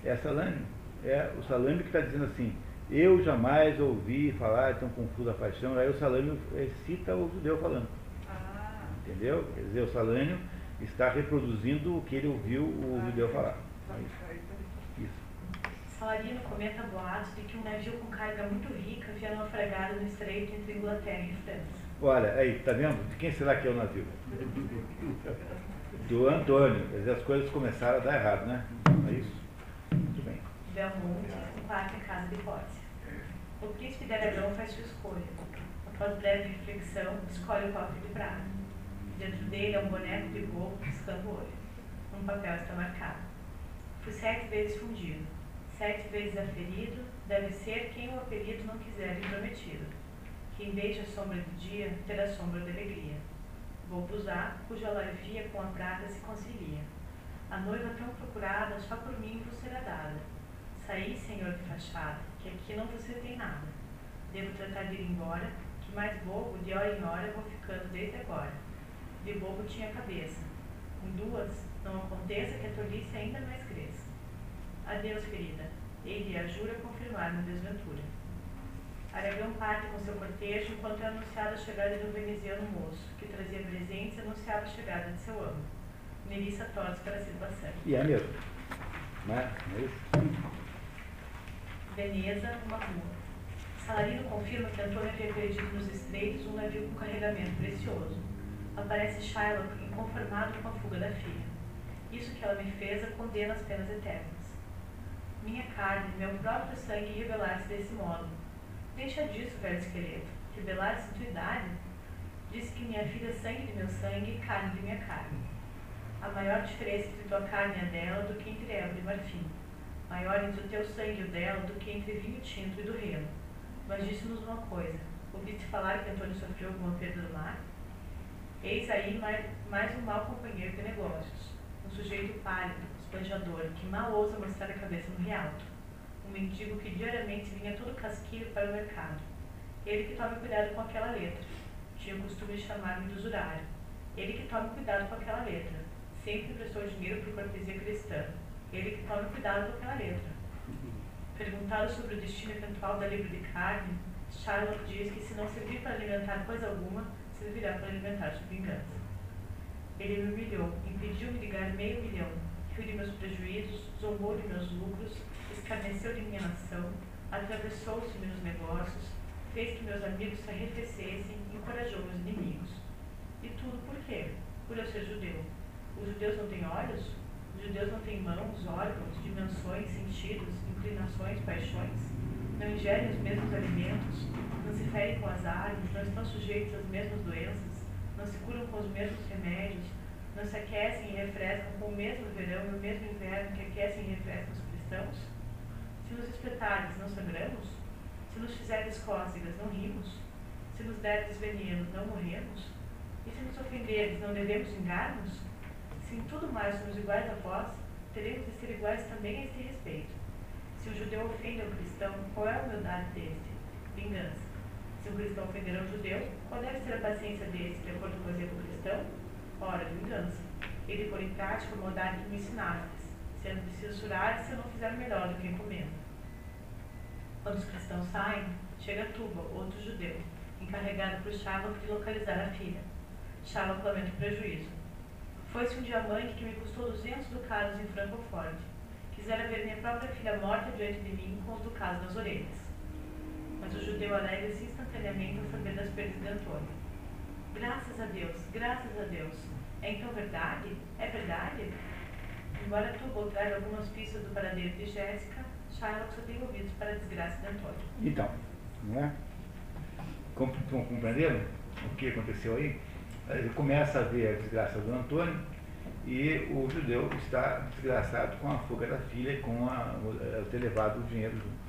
que É Salame. É o Salame que está dizendo assim, eu jamais ouvi falar de tão confusa paixão. Aí o Salame cita o judeu falando. Ah, Entendeu? Quer dizer, o Salânio está reproduzindo o que ele ouviu o judeu falar. É isso. Isso. Salarino comenta boatos de que um navio com carga muito rica havia naufragado no estreito entre Inglaterra e França. Olha, aí, tá vendo? De quem será que é o navio? Do Antônio. Quer dizer, as coisas começaram a dar errado, né? É isso? Muito bem. Belmonte, um quarto em casa de Pórcia. O príncipe de Aragão faz sua escolha. Após breve reflexão, escolhe o cofre de prata. Dentro dele é um boneco de bobo piscando o olho. Um papel está marcado. Fui sete vezes fundido. Sete vezes aferido, deve ser quem o apelido não quiser intrometido. Quem beija a sombra do dia, terá sombra de alegria. Vou usar, cuja larvia com a prata se concilia. A noiva tão procurada, só por mim vos será dada. Saí, senhor de fachada, que aqui não você tem nada. Devo tratar de ir embora, que mais bobo, de hora em hora, vou ficando desde agora. De bobo tinha cabeça. Com duas, não aconteça que a tolice ainda mais cresça. Adeus, querida. Ele a jura confirmar minha desventura. Aragão parte com seu cortejo enquanto é anunciada a chegada de um veneziano moço, que trazia presentes e anunciava a chegada de seu amo. Melissa torce para a silvação. E é mesmo. Não é? Isso? Veneza, uma rua. Salarino confirma que Antônio havia perdido nos estreitos um navio com carregamento precioso. Aparece Shylock inconformado com a fuga da filha. Isso que ela me fez a condena às penas eternas. Minha carne, meu próprio sangue rebelar-se desse modo. Deixa disso, velho esqueleto. Rebelar-se tua idade? Disse que minha filha é sangue de meu sangue e carne de minha carne. A maior diferença entre tua carne e a dela do que entre ela e marfim. Maior entre o teu sangue e o dela do que entre vinho tinto e do reno. Mas disse-nos uma coisa. Ouviste falar que Antônio sofreu alguma perda do mar? Eis aí mais, mais um mau companheiro de negócios. Um sujeito pálido, esbanjador, que mal ousa mostrar a cabeça no rialto. Um mendigo que diariamente vinha todo casquilho para o mercado. Ele que tome cuidado com aquela letra. Tinha o costume de chamar-me de usurário. Ele que tome cuidado com aquela letra. Sempre prestou dinheiro por cortesia cristã. Ele que tome cuidado com aquela letra. Perguntado sobre o destino eventual da libra de carne, Shylock diz que se não servir para alimentar coisa alguma, servirá para alimentar sua vingança. Ele me humilhou, impediu-me de ganhar meio milhão, riu de meus prejuízos, zombou de meus lucros, escarneceu de minha nação, atravessou-se nos negócios, fez que meus amigos se arrefecessem, encorajou meus inimigos. E tudo por quê? Por eu ser judeu. Os judeus não têm olhos? Os judeus não têm mãos, órgãos, dimensões, sentidos, inclinações, paixões? Não ingerem os mesmos alimentos? Não se ferem com as armas? Não estão sujeitos às mesmas doenças? Não se curam com os mesmos remédios? Não se aquecem e refrescam com o mesmo verão e o mesmo inverno que aquecem e refrescam os cristãos? Se nos espetares, não sangramos? Se nos fizerdes cócegas, não rimos? Se nos derdes veneno, não morremos? E se nos ofenderdes, não devemos vingar-nos? Se em tudo mais somos iguais a vós, teremos de ser iguais também a este respeito. Se o judeu ofende ao cristão, qual é a humildade deste? Vingança. Se o cristão ofender ao judeu, qual deve ser a paciência deste, de acordo com o exemplo cristão? Ora, vingança. Ele pôr em prática a maldade que me ensinastes, sendo de censurar se não fizer melhor do que encomendo. Quando os cristãos saem, chega Tuba, outro judeu, encarregado por Shylock de localizar a filha. Shylock lamenta o prejuízo. Foi-se um diamante que me custou 200 ducados em Francoforte. Quis quisera ver minha própria filha morta diante de mim com os ducados nas orelhas. Mas o judeu alegra-se instantaneamente ao saber das perdas de Antônio. Graças a Deus, graças a Deus. É então verdade? É verdade? Embora Tubal traga algumas pistas do paradeiro de Jéssica, Shylock só tem ouvidos para a desgraça de Antônio. Então, não é? Com- com- Compreenderam o que aconteceu aí? Ele começa a ver a desgraça do Antônio e o judeu está desgraçado com a fuga da filha e com a, o, é, ter levado o dinheiro junto.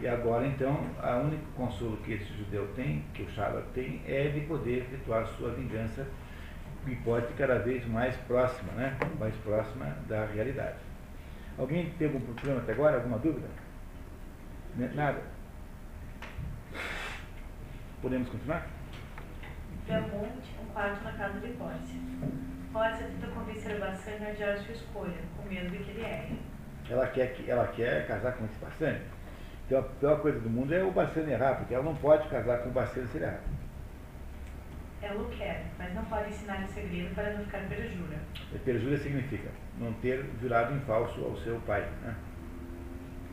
E agora, então, a único consolo que esse judeu tem, que o Shylock tem, é de poder efetuar sua vingança pode cada vez mais próxima, né? mais próxima da realidade. Alguém teve algum problema até agora? Alguma dúvida? Nada? Podemos continuar? Belmonte, um quarto na casa de Pórcia. Pórcia tenta convencer Bassani a adiar sua escolha, com medo de que ele erre. Ela quer, que- ela quer casar com esse Bassani. Então a pior coisa do mundo é o Bassani errar, porque ela não pode casar com o Bassani se ele errar. Ela o quer, mas não pode ensinar o segredo para não ficar perjura. E Perjúria significa não ter jurado em falso ao seu pai. Né?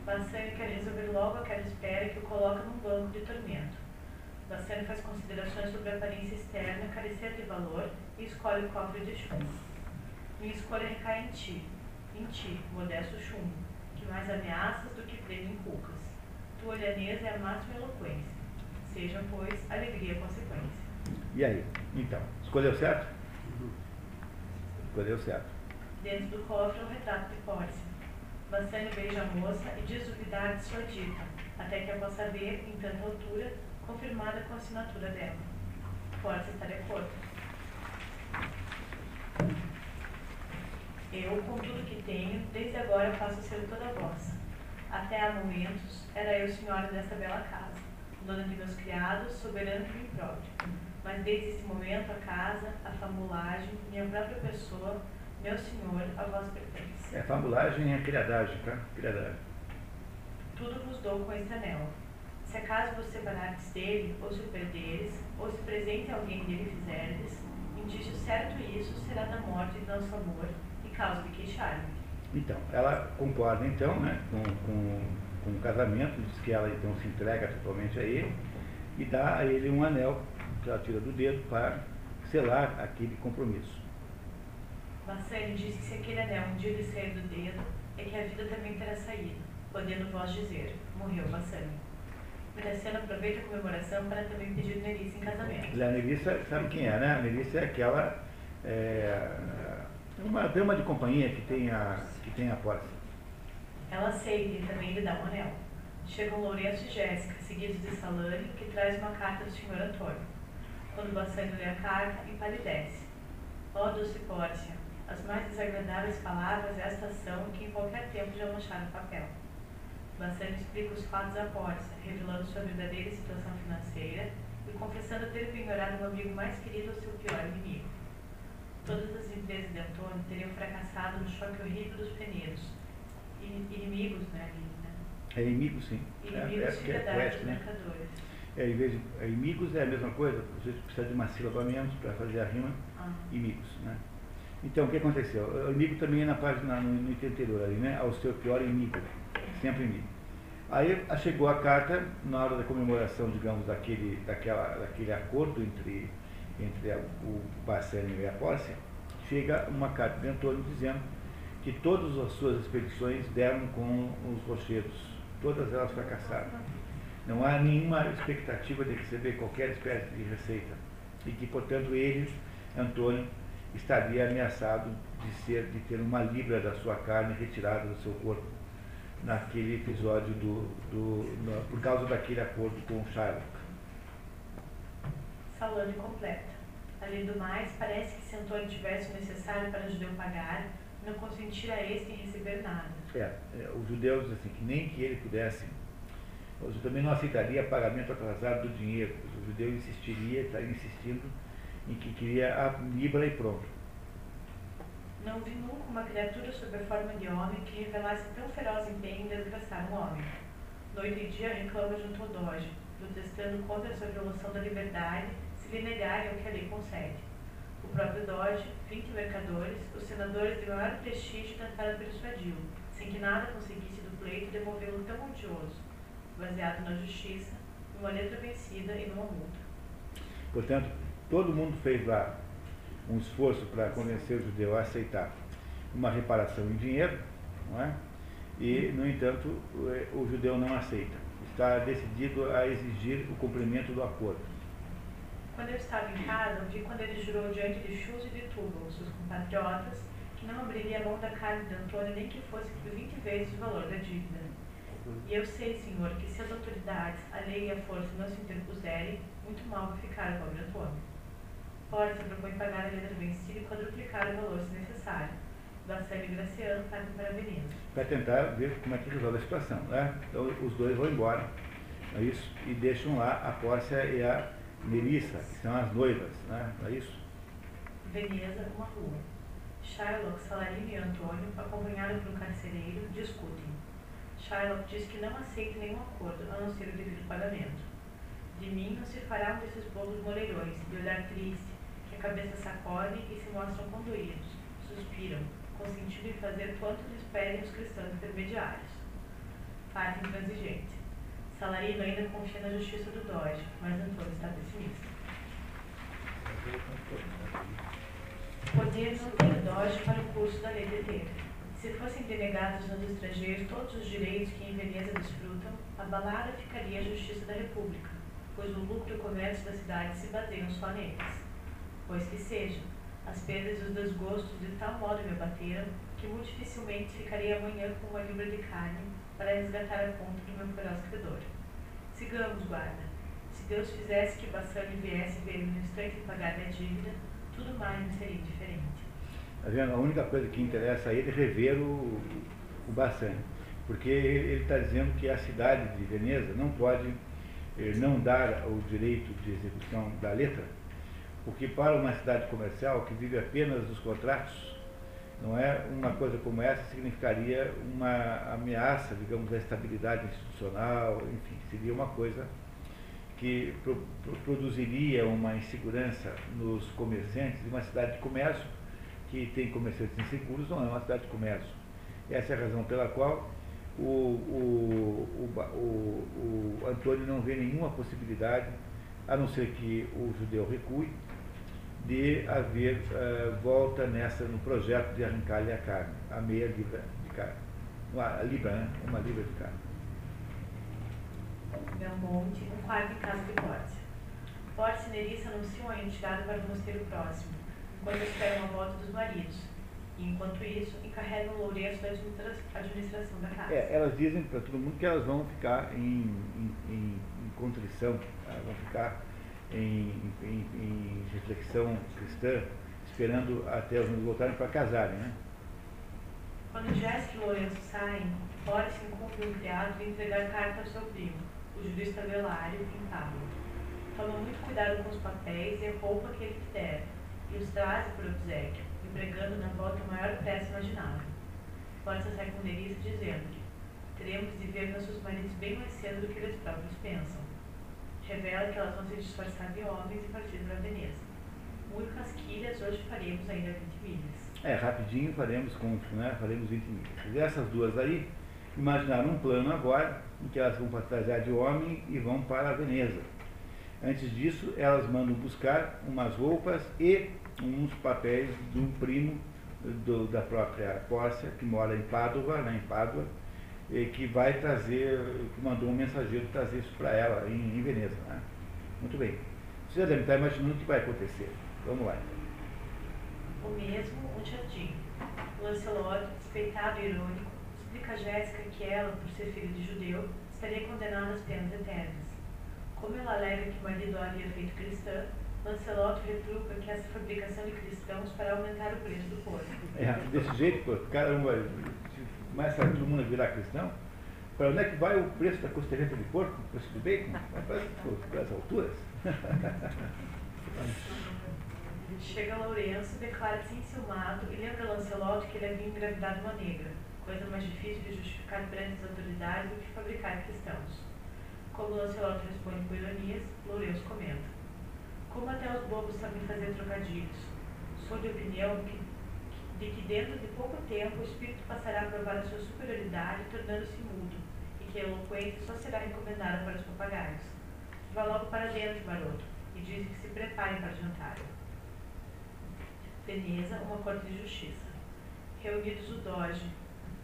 Bassani quer resolver logo aquela espera que o coloca num banco de tormento. Bassani faz considerações sobre a aparência externa carecer de valor e escolhe o cofre de chumbo. Minha escolha recai em ti, em ti, modesto chumbo, que mais ameaças do que prêmio inculcas. Tua olhaneza é a máxima eloquência. Seja, pois, alegria a consequência. E aí? Então, escolheu certo? Escolheu certo. Dentro do cofre o retrato de Pórcia. Bassani beija a moça e diz duvidar de sua dita, até que a possa ver, em tanta altura, confirmada com a assinatura dela. Pórcia está de acordo. Eu, com tudo que tenho, desde agora a ser toda vossa. Até há momentos, era eu senhora desta bela casa, dona de meus criados, soberana de mim próprio. Mas desde esse momento a casa, a famulagem, minha própria pessoa, meu senhor, a vós pertence. É fabulagem é criadagem, tá? Criadagem. Tudo vos dou com este anel. Se acaso vos separardes dele, ou se o perderes, ou se presente alguém dele fizerdes, indício certo isso será da morte de nosso amor e causa de queixar-me. Então, ela concorda então né, com, com, com o casamento, diz que ela então se entrega totalmente a ele e dá a ele um anel que ela tira do dedo para selar aquele compromisso. Bassani diz que se aquele anel um dia lhe sair do dedo, é que a vida também terá saído, podendo vós dizer, morreu Bassani. Graciano aproveita a comemoração para também pedir Nerissa em casamento. A Melissa, sabe quem é, né? A Melissa é aquela. É, uma dama de companhia que tem a, que tem a posse. Ela aceita e também lhe dá um anel. Chegam Lourenço e Jéssica, seguidos de Salane, que traz uma carta do senhor Antônio. Quando Bassani lê a carta, empalidece. Ó doce Pórcia, as mais desagradáveis palavras estas são que em qualquer tempo já mancharam o papel. Bassani explica os fatos à Pórcia, revelando sua verdadeira situação financeira e confessando ter penhorado um amigo mais querido ao seu pior inimigo. Todas as empresas de Antônio teriam fracassado no choque horrível dos peneiros. In- Inimigos, né, ali, né? É inimigo, sim. Inimigos é, é, é poético, dos né? mercadores. É, em vez de, é, inimigos é a mesma coisa, você precisa de uma sílaba menos para fazer a rima. Ah. Inimigos, né? Então, o que aconteceu? O inimigo também é na página, no, no item anterior ali, né? Ao seu pior inimigo. Sempre inimigo. Aí a- chegou a carta, na hora da comemoração, digamos, daquele, daquela, daquele acordo entre, entre a, o Bassani e a Pórcia, chega uma carta de Antônio dizendo que todas as suas expedições deram com os rochedos, todas elas fracassaram. Não há nenhuma expectativa de receber qualquer espécie de receita. E que, portanto, ele, Antônio, estaria ameaçado de, ser, de ter uma libra da sua carne retirada do seu corpo naquele episódio do, do, na- por causa daquele acordo com o Shylock. Salame completa. Além do mais, parece que se Antônio tivesse o necessário para o judeu pagar, não consentira este em receber nada. É, é, os judeus dizem assim, que nem que ele pudesse, judeu também não aceitaria pagamento atrasado do dinheiro. O judeu insistiria, estaria insistindo em que queria a libra e pronto. Não vi nunca uma criatura sob a forma de homem que revelasse tão feroz empenho em desgraçar um homem. Noite e dia reclama junto ao Doge, protestando contra sua violação da liberdade se lhe negarem o que a lei concede. O próprio Doge, vinte mercadores, os senadores de maior prestígio tentaram persuadi-lo, sem que nada conseguisse do pleito devolvê-lo tão odioso, baseado na justiça, numa letra vencida e numa multa. Portanto, todo mundo fez lá um esforço para convencer o judeu a aceitar uma reparação em dinheiro, não é? e, no entanto, o, o judeu não aceita. Está decidido a exigir o cumprimento do acordo. Quando eu estava em casa, vi quando ele jurou diante de Chus e de Túbal, seus compatriotas, que não abriria a mão da carne de Antônio nem que fosse por 20 vezes o valor da dívida. E eu sei, Senhor, que se as autoridades, a lei e a força não se interpuserem, muito mal vai ficar o pobre Antônio. Ora, se propõe pagar a letra vencida e quadruplicar o valor se necessário. Bassani e Graciano partem para Veneza. Para tentar ver como é que resolve a situação. Né? Então, os dois vão embora é isso? e deixam lá a Pórcia e a Melissa, que são as noivas. Né? É isso? Veneza, uma rua. Shylock, Salarino e Antônio, acompanhados por um carcereiro, discutem. Shylock diz que não aceita nenhum acordo, a não ser o devido pagamento. De mim não se fará um desses bobos moleirões, de olhar triste, que a cabeça sacode e se mostram condoídos, suspiram, consentindo em fazer quanto lhes pedem os cristãos intermediários. Parte intransigente. Salarino ainda confia na justiça do Doge, mas Antônio está pessimista. Poder não tem o Doge para o curso da lei de Se fossem denegados aos estrangeiros todos os direitos que em Veneza desfrutam, abalada ficaria a justiça da República, pois o lucro e o comércio da cidade se baseiam só neles. Pois que seja, as perdas e os desgostos de tal modo me abateram que muito dificilmente ficaria amanhã com uma libra de carne para resgatar a conta do meu feroz credor. Sigamos, guarda. Se Deus fizesse que Bassani viesse ver no instante de pagar minha dívida, tudo mais me seria indiferente. Tá? A única coisa que interessa a ele é rever o, o Bassani. Porque ele está dizendo que a cidade de Veneza não pode eh, não dar o direito de execução da letra porque para uma cidade comercial que vive apenas dos contratos, não é uma coisa como essa significaria uma ameaça, digamos, à estabilidade institucional, enfim, seria uma coisa que pro, produziria uma insegurança nos comerciantes de uma cidade de comércio que tem comerciantes inseguros, não é uma cidade de comércio. Essa é a razão pela qual o, o, o, o Antônio não vê nenhuma possibilidade, a não ser que o judeu recue, de haver uh, volta nessa no projeto de arrancar-lhe a carne, a meia libra de carne. Uma libra, né? Uma libra de carne. Belmonte, um quarto em casa de. Porte e Nerissa anunciam a retirada para o mosteiro próximo, enquanto esperam a volta dos maridos. E, enquanto isso, encarregam o Lourenço da administração da casa. É, elas dizem para todo mundo que elas vão ficar em, em, em, em contrição, elas vão ficar em, em, reflexão cristã, esperando até os meninos voltarem para casarem. Né? Quando Jéssica e Lourenço saem, Boris incumbe um criado de entregar carta ao seu primo, o jurista em Pablo. Toma muito cuidado com os papéis e a roupa que ele lhe der, e os traz por obsequio, empregando na volta o maior pressa imaginável. Boris sai com delícia dizendo-lhe, teremos de ver nossos maridos bem mais cedo do que eles próprios pensam revela que elas vão se disfarçar de homens e partir para Veneza. Muito casquilhas, hoje faremos ainda 20 milhas. É, rapidinho faremos com, né, faremos 20 milhas. Essas duas aí imaginaram um plano agora em que elas vão para trás de homem e vão para Veneza. Antes disso, elas mandam buscar umas roupas e uns papéis de um primo do, da própria Pórcia, que mora em Pádua, né, em Pádua, que vai trazer, que mandou um mensageiro trazer isso para ela em, em Veneza. Né? Muito bem. Você já deve estar imaginando o que vai acontecer. Vamos lá. O mesmo, o jardim. Lancelot, despeitado e irônico, explica a Jéssica que ela, por ser filha de judeu, estaria condenada às penas eternas. Como ela alega que o marido a havia feito cristã, Lancelot retruca que essa fabricação de cristãos para aumentar o preço do porco. É, desse jeito, pô, caramba, mais tarde todo mundo virar cristão, para onde é que vai o preço da costeleta de porco, o preço do bacon? Para as alturas. Chega Lourenço, declara-se enciumado e lembra Lancelot que ele havia engravidado uma negra, coisa mais difícil de justificar perante as autoridades do que fabricar cristãos. Como Lancelot responde com ironias, Lourenço comenta. Como até os bobos sabem fazer trocadilhos. Sou de opinião que de que dentro de pouco tempo o espírito passará a provar a sua superioridade, tornando-se mudo, e que a eloquência só será recomendada para os papagaios. Vá logo para dentro, garoto, e diz que se preparem para jantar. Veneza, uma corte de justiça. Reunidos o Doge.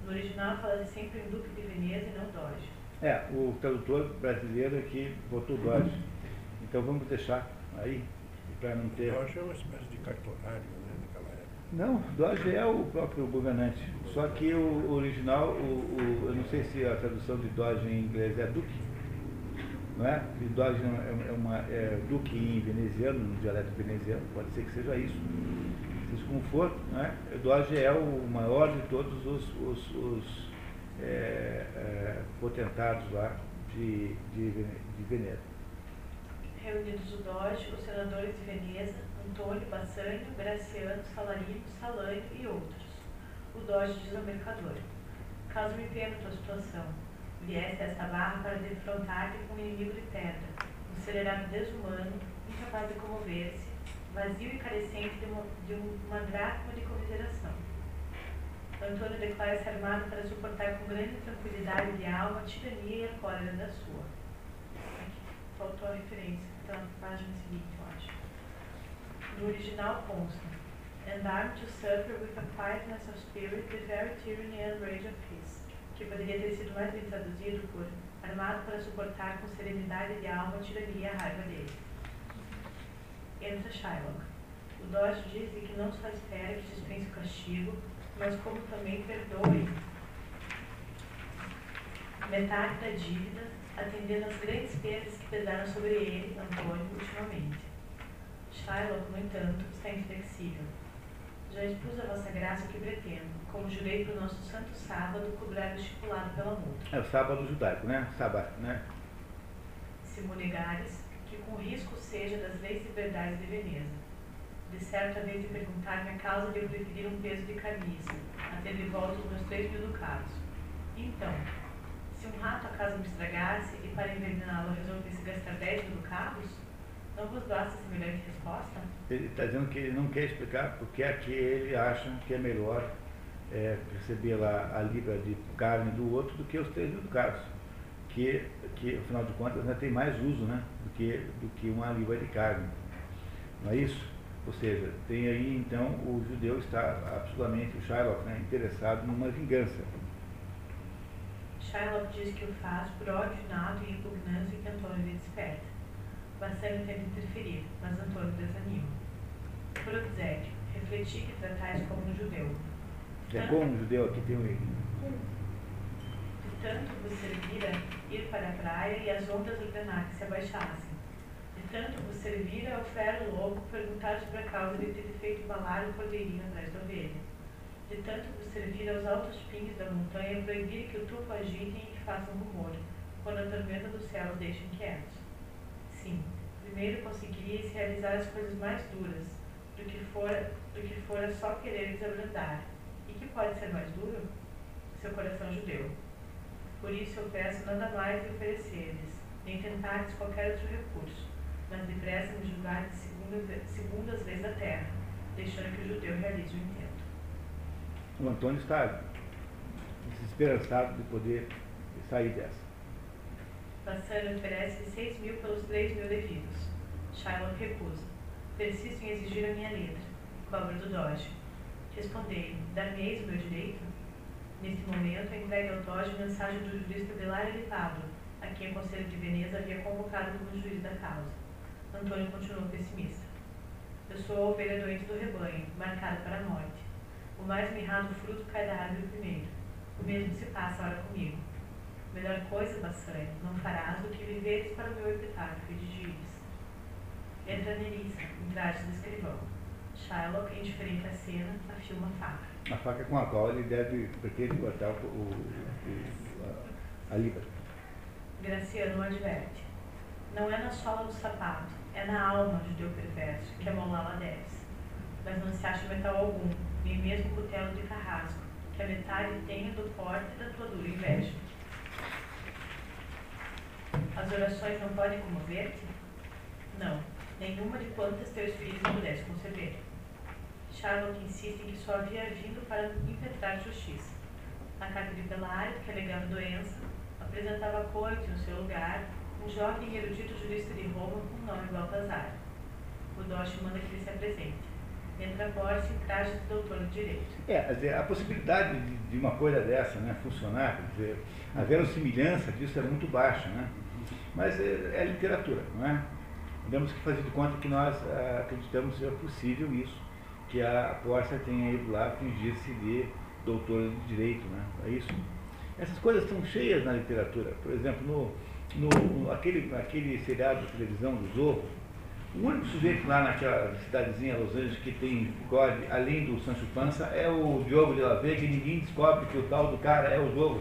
No original fala-se sempre em Duque de Veneza e não Doge. É, o tradutor brasileiro aqui botou Doge. Então vamos deixar aí, para não ter. Doge é uma espécie de cartorário, né, naquela época. Não, Doge é o próprio governante. Só que o original, o, o- eu não sei se a tradução de Doge em inglês é Duque. Não é? E Doge é, é uma, é Duque em veneziano, no dialeto veneziano, pode ser que seja isso. Seja como for, não é? Doge é o maior de todos os, os- os, é, é, potentados lá de, de, de Veneza. Reunidos o Doge, os senadores de Veneza, Antônio, Bassânio, Graciano, Salarino, Salânio e outros. O Doge diz ao mercador: Caso-me pena tua situação, viesse a esta barra para defrontar-te com um inimigo de pedra, um celerado desumano, incapaz de comover-se, vazio e carecente de uma, de uma dracma de comiseração. Antônio declara-se armado para suportar com grande tranquilidade de alma a tirania e a cólera da sua. Aqui, faltou a referência, na página seguinte, eu acho. No original consta, and armed to suffer with a quietness of spirit the very tyranny and rage of his, que poderia ter sido mais bem traduzido por armado para suportar com serenidade de alma a tirania e a raiva dele. Entra Shylock. O Dodge diz que não só espera que dispense o castigo, mas como também perdoe metade da dívida, atendendo às grandes perdas que pesaram sobre ele, Antônio, ultimamente. Shylock, no entanto, está inflexível. Já expus a vossa graça o que pretendo, como jurei para o nosso santo sábado cobrar o estipulado pela multa. É o sábado judaico, né? Sábado, né? Se negares, que com risco seja das leis e verdades de Veneza. De certo, a vez de perguntar-me a causa de eu preferir um peso de camisa, a ter de volta os meus três mil ducados. Então, um rato acaso me estragasse e para envenená-lo resolvesse gastar dez mil ducados, não vos basta semelhante resposta? Ele está dizendo que ele não quer explicar porque é que ele acha que é melhor é, receber lá a libra de carne do outro do que os três mil ducados. Que, que, afinal de contas, né, tem mais uso né, do, que, do que uma libra de carne. Não é isso? Ou seja, tem aí então o judeu está absolutamente, o Shylock, né, interessado numa vingança. Shylock diz que o faz por ódio inato e repugnância que Antônio lhe desperta. Bassano tenta interferir, mas Antônio desanima. Por obséquio, refleti que tratais como um judeu. É bom o judeu aqui tem um De tanto vos servira ir para a praia e as ondas ordenar que se abaixassem. De tanto vos servira ao fero lobo perguntar sobre a causa de ter feito balar o cordeirinho atrás da ovelha. De tanto servir aos altos pingos da montanha proibir que o tufo agitem e que façam rumor, quando a tormenta do céu os deixa inquietos. Sim, primeiro conseguiríeis realizar as coisas mais duras, do que fora, do que fora só querer desabrandar. E que pode ser mais duro? Seu coração judeu. Por isso eu peço nada mais de oferecer-lhes, nem tentar-lhes qualquer outro recurso, mas depressa me julgar de segunda, segundas leis da terra, deixando que o judeu realize o. O Antônio está desesperançado de poder sair dessa. Bassano oferece seis mil pelos três mil devidos. Shylock recusa. Persisto em exigir a minha letra. Cobra do Doge. Respondei-lhe, dar-me-eis o meu direito? Neste momento, entregue ao Doge mensagem do jurista Delário de Pablo, a quem o Conselho de Veneza havia convocado como juiz da causa. Antônio continuou pessimista. Eu sou a ovelha doente do rebanho, marcada para a morte. O mais mirrado fruto cai da árvore primeiro. O mesmo se passa ora comigo. Melhor coisa, Bassani, não farás do que viveres para o meu epitáfio e digires. Entra Nerissa, em traje de escrivão. Shylock, indiferente à cena, afia uma faca. A faca com a qual ele deve, pretende cortar o, o, o- a, a libra. Graciano adverte. Não é na sola do sapato, é na alma, judeu perverso, que amolá-la deves. Mas não se acha metal algum, nem mesmo cutelo de carrasco, que a metade tenha do porte da tua dura inveja. As orações não podem comover-te? Não, nenhuma de quantas teus filhos pudesse conceber. Shylock insiste em que só havia vindo para impetrar justiça. Na carta de Belário, que alegava doença, apresentava a corte, no seu lugar, um jovem erudito jurista de Roma com o nome Baltazar. O Doche manda que ele se apresente. Borges em traje de doutor de direito. É, dizer, a possibilidade de, uma coisa dessa né, funcionar, quer dizer, a verossimilhança disso é muito baixa, né? Mas é, é literatura, não é? Temos que fazer de conta que nós ah, acreditamos ser possível isso, que a Pórcia tenha ido lá fingir-se de doutor de direito, né? É isso. Essas coisas estão cheias na literatura. Por exemplo, no, no, no aquele, aquele seriado de televisão do Zorro, o único sujeito lá naquela cidadezinha Los Angeles que tem bigode, além do Sancho Panza, é o Diogo de la Vega e ninguém descobre que o tal do cara é o jogo.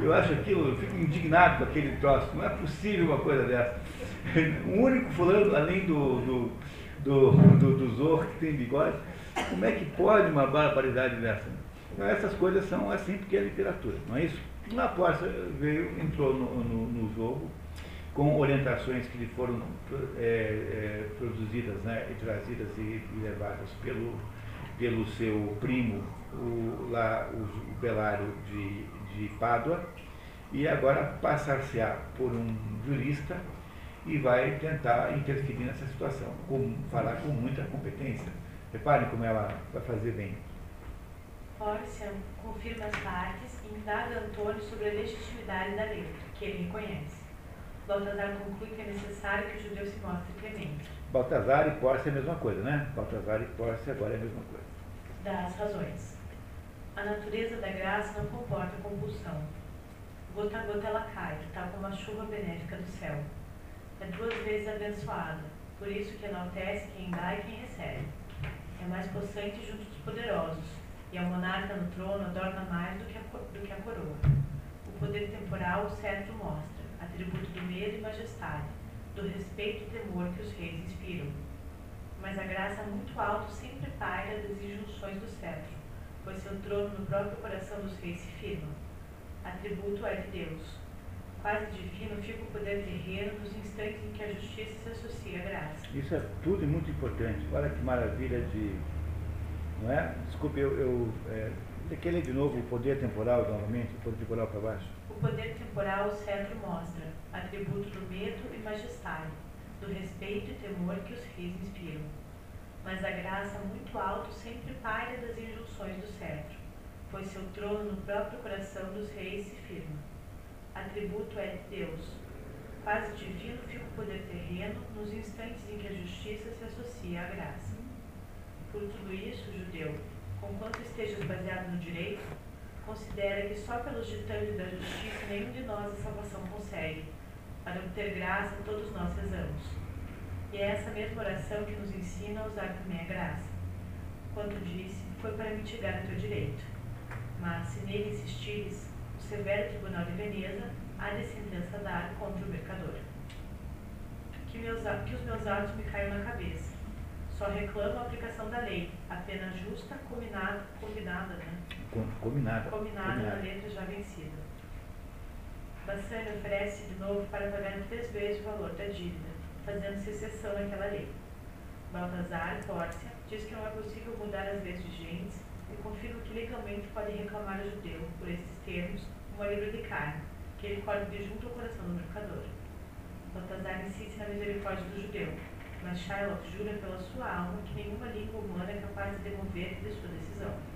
Eu acho aquilo, eu fico indignado com aquele troço. Não é possível uma coisa dessa. O único fulano, além do, do, do, do, do Zorro que tem bigode, como é que pode uma barbaridade dessa? Então, essas coisas são assim porque é literatura, não é isso? Laporta veio, entrou no, no, no jogo com orientações que lhe foram é, é, produzidas né, trazidas e, e, levadas pelo, pelo seu primo, o, lá, o, o Belário de, de Pádua, e agora passar-se-á por um jurista e vai tentar interferir nessa situação, com, falar com muita competência. Reparem como ela vai fazer bem. Pórcia confirma as partes e indaga Antônio sobre a legitimidade da letra, que ele reconhece. Baltazar conclui que é necessário que o judeu se mostre clemente. Baltazar e Pórcia é a mesma coisa, né? Baltazar e Pórcia agora é a mesma coisa. Das razões. A natureza da graça não comporta compulsão. Gota a gota ela cai, tal como a chuva benéfica do céu. É duas vezes abençoada, por isso que enaltece quem dá e quem recebe. É mais possante junto dos poderosos, e ao monarca no trono adorna mais do que a, do que a coroa. O poder temporal o cetro mostra atributo do medo e majestade, do respeito e temor que os reis inspiram. Mas a graça muito alto sempre paira das injunções do cetro, pois seu trono no próprio coração dos reis se firma. Atributo é de Deus. Quase divino fica o poder terreno nos instantes em que a justiça se associa à graça. Isso é tudo muito importante. Olha que maravilha de. Não é? Desculpe, eu. eu é, quer ler de novo o poder temporal novamente, o poder temporal para baixo? O poder temporal o cetro mostra, atributo do medo e majestade, do respeito e temor que os reis inspiram. Mas a graça muito alto sempre paira das injunções do cetro, pois seu trono no próprio coração dos reis se firma. Atributo é de Deus. Quase divino fica o poder terreno nos instantes em que a justiça se associa à graça. Por tudo isso, judeu, conquanto estejas baseado no direito, considera que só pelos ditames da justiça nenhum de nós a salvação consegue. Para obter graça, todos nós rezamos. E é essa mesma oração que nos ensina a usar também a graça. Quanto disse, foi para mitigar o teu direito. Mas, se nele insistires, o severo tribunal de Veneza há de sentença dar contra o mercador. Que, meus, que os meus atos me caiam na cabeça. Só reclamo a aplicação da lei, a pena justa combinada, combinada né? Combinada. Combinada na letra já vencida. Bassani oferece de novo para pagar três vezes o valor da dívida, fazendo-se exceção naquela lei. Baltazar, Pórcia, diz que não é possível mudar as leis vigentes e confirma que legalmente pode reclamar ao judeu, por esses termos, uma libra de carne, que ele colhe junto ao coração do mercador. Baltazar insiste na misericórdia do judeu, mas Shylock jura pela sua alma que nenhuma língua humana é capaz de demover de sua decisão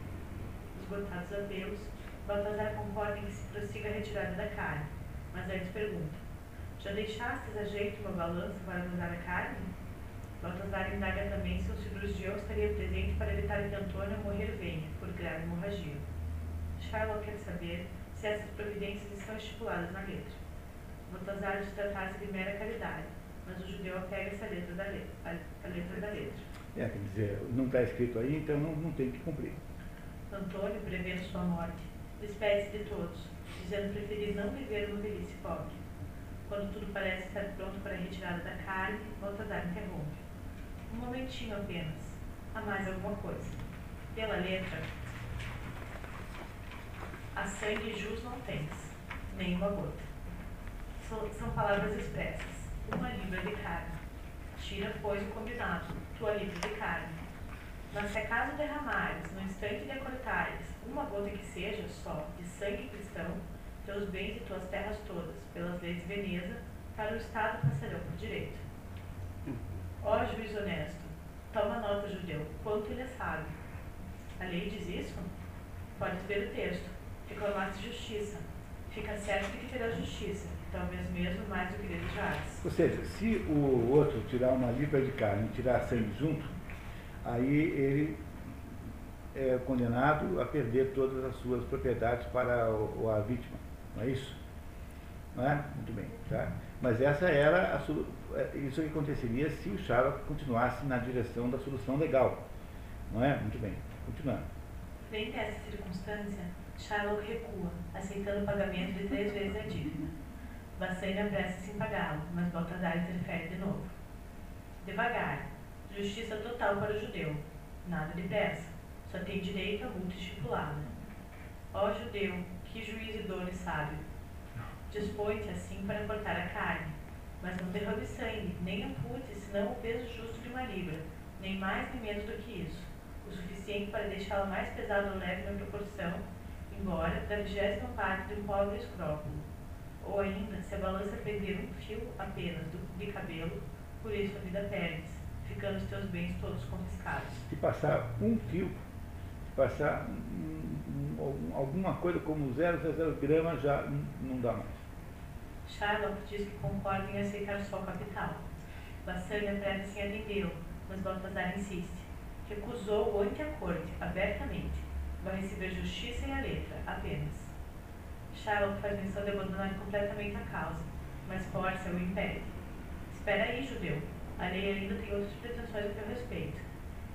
esgotados apelos, Baltazar concorda em que se prossiga a retirada da carne, mas antes pergunta: Já deixastes a jeito uma balança para pesar a carne? Baltazar indaga também se o cirurgião estaria presente para evitar que Antônio morrer venha, por grave hemorragia. Shylock quer saber se essas providências estão estipuladas na letra. Baltazar diz tratar-se de mera caridade, mas o judeu apega-se à letra da letra. A letra da letra. É, quer dizer, não está escrito aí, então não, não tem que cumprir. Antônio, prevendo sua morte, despede-se de todos, dizendo preferir não viver uma velhice pobre. Quando tudo parece estar pronto para a retirada da carne, Baltazar interrompe. Um momentinho apenas. Há mais alguma coisa. Pela letra, a sangue jus não tens, nem uma gota. São palavras expressas. Uma libra de carne. Tira, pois, o combinado, tua libra de carne Mas se acaso derramares, no instante de cortares, uma gota que seja só de sangue cristão, teus bens e tuas terras todas, pelas leis de Veneza, para o Estado passarão por direito. Ó juiz honesto, toma nota, judeu, quanto ele é sábio. A lei diz isso? Podes ver o texto. Reclamaste justiça. Fica certo de que terá justiça, talvez mesmo mais do que desejares. Ou seja, se o outro tirar uma libra de carne e tirar sangue junto, aí ele é condenado a perder todas as suas propriedades para o, a vítima. Não é isso? Não é? Muito bem. Tá? Mas essa era a, é, isso que aconteceria se o Sharrock continuasse na direção da solução legal. Não é? Muito bem. Continuando. Frente a essa circunstância, Shylock recua, aceitando o pagamento de três vezes a dívida. Bassani apressa-se em pagá-lo, mas Baltazar interfere de novo. Devagar. Justiça total para o judeu. Nada depressa. Só tem direito à multa estipulada. Ó judeu, que juiz idôneo e sábio. Dispõe-te assim para cortar a carne, mas não derrame sangue, nem ampute, senão o peso justo de uma libra, nem mais nem menos do que isso, o suficiente para deixá-la mais pesada ou leve na proporção embora da vigésima parte de um pobre escrópulo. Ou ainda, se a balança prender um fio apenas do, de cabelo, por isso a vida perdes, ficando os teus bens todos confiscados. Se passar um fio, se passar um, um, alguma coisa como 0,00 gramas, já não dá mais. Shylock diz que concorda em aceitar só o capital. Bassânia apressa-se em atendê-lo, mas Baltazar insiste. Recusou-o ante a corte, abertamente vai receber justiça e a letra, apenas. Shylock faz menção de abandonar completamente a causa, mas força o impede. Espera aí, judeu. A lei ainda tem outras pretensões a teu respeito.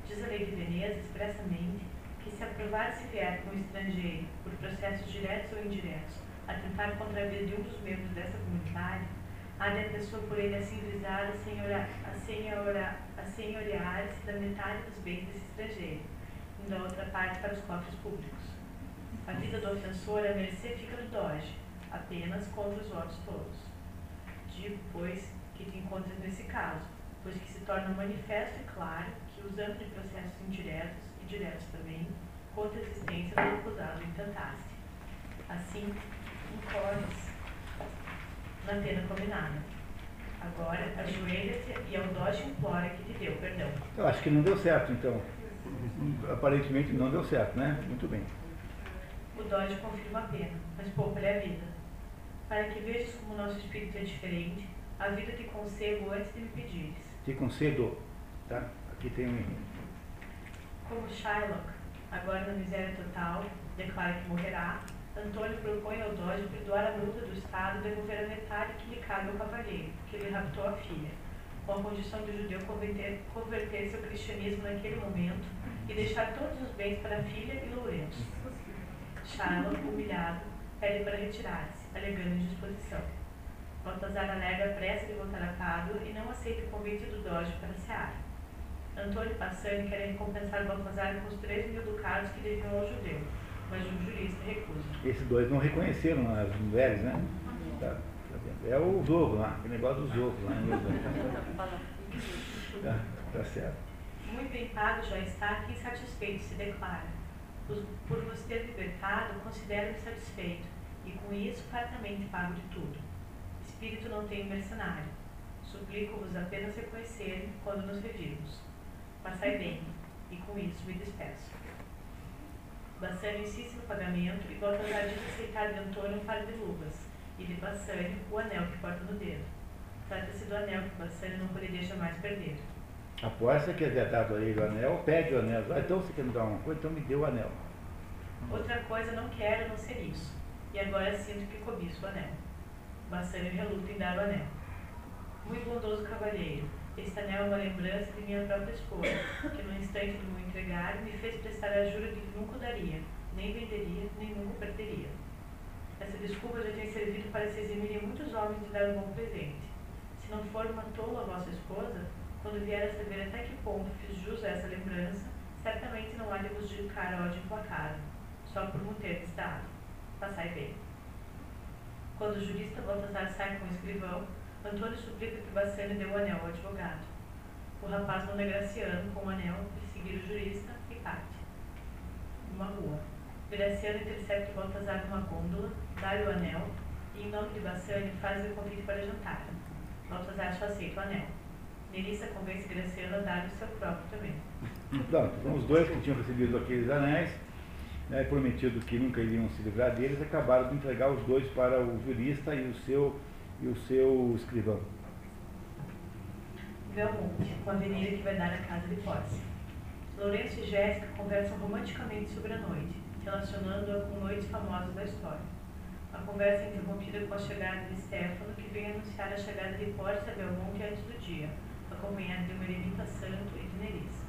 Diz a lei de Veneza expressamente que se aprovar se vier com um estrangeiro, por processos diretos ou indiretos, a vida de um dos membros dessa comunidade, há de a pessoa por ele assim visada a senhorear-se da metade dos bens desse estrangeiro da outra parte para os cofres públicos. A vida do ofensor, a mercê, fica no doge, apenas contra os votos todos. Digo, pois, que te encontras nesse caso, pois que se torna manifesto e claro que, usando de processos indiretos e diretos também, contra a existência do acusado intentaste. Assim, incorres na pena combinada. Agora, ajoelha-te e ao doge implora que te deu perdão. Eu acho que não deu certo, então aparentemente não deu certo, né? Muito bem. O Dodge confirma a pena, mas poupa-lhe a vida. Para que vejas como nosso espírito é diferente, a vida te concebo antes de me pedires. Te concedo, tá? Aqui tem um Como Shylock, agora na miséria total, declara que morrerá, Antônio propõe ao Dodge perdoar a multa do Estado e devolver a metade que lhe cabe ao cavalheiro, que lhe raptou a filha, com a condição do judeu converter-se ao cristianismo naquele momento e deixar todos os bens para a filha e Lourenço. Charlotte, humilhado, pede para retirar-se, alegando indisposição. Baltazar alega a pressa de voltar a Pádua e não aceita o convite do Doge para Seara. Antônio Passani quer recompensar Baltazar com os 3 mil ducados que deviam ao judeu, mas um jurista recusa. Esses dois não reconheceram as mulheres, né? Tá, tá é o ovo lá, o negócio dos ovos lá. tá, tá certo. Muito bem pago já está, que insatisfeito se declara. Por vos ter libertado, considero-me satisfeito, e com isso fartamente pago de tudo. Espírito não tenho mercenário. Suplico-vos apenas reconhecer quando nos revirmos. Passai bem, e com isso me despeço. Bassano insiste no pagamento e volta a diz aceitar de Antônio um par de luvas, e de Bassano o anel que porta no dedo. Trata-se do anel que Bassano não poderia jamais perder. Após você quer ter dado a ele o anel, pede o anel. Ah, então você quer me dar uma coisa, então me dê o anel. Outra coisa não quero não ser isso. E agora sinto que cobiço o anel. Bassano reluta em dar o anel. Muito bondoso cavalheiro, este anel é uma lembrança de minha própria esposa, que no instante de me entregar me fez prestar a jura de que nunca daria, nem venderia, nem nunca perderia. Essa desculpa já tem servido para se eximir muitos homens de dar um bom presente. Se não for uma tola a vossa esposa, quando vier a saber até que ponto fiz jus a essa lembrança, certamente não há de vos dedicar ódio implacável, só por não ter dado. Passai bem. Quando o jurista Baltazar sai com o escrivão, Antônio suplica que Bassani dê o anel ao advogado. O rapaz manda Graciano com o anel perseguir o jurista e parte. Numa rua. Graciano intercepta o Baltazar numa gôndola, dá-lhe o anel e, em nome de Bassani, faz o convite para jantar. Baltazar só aceita o anel. Nerissa convence Graciano a dar-lhe o seu próprio também. Então, os dois que tinham recebido aqueles anéis, né, prometido que nunca iriam se livrar deles, acabaram de entregar os dois para o jurista e o seu, e o seu escrivão. Belmonte, a avenida que vai dar à casa de Posse. Lourenço e Jéssica conversam romanticamente sobre a noite, relacionando-a com noites famosas da história. A conversa é interrompida com a chegada de Stefano, que vem anunciar a chegada de Porcia a Belmonte antes do dia, acompanhado de uma eremita santo e de Nerissa.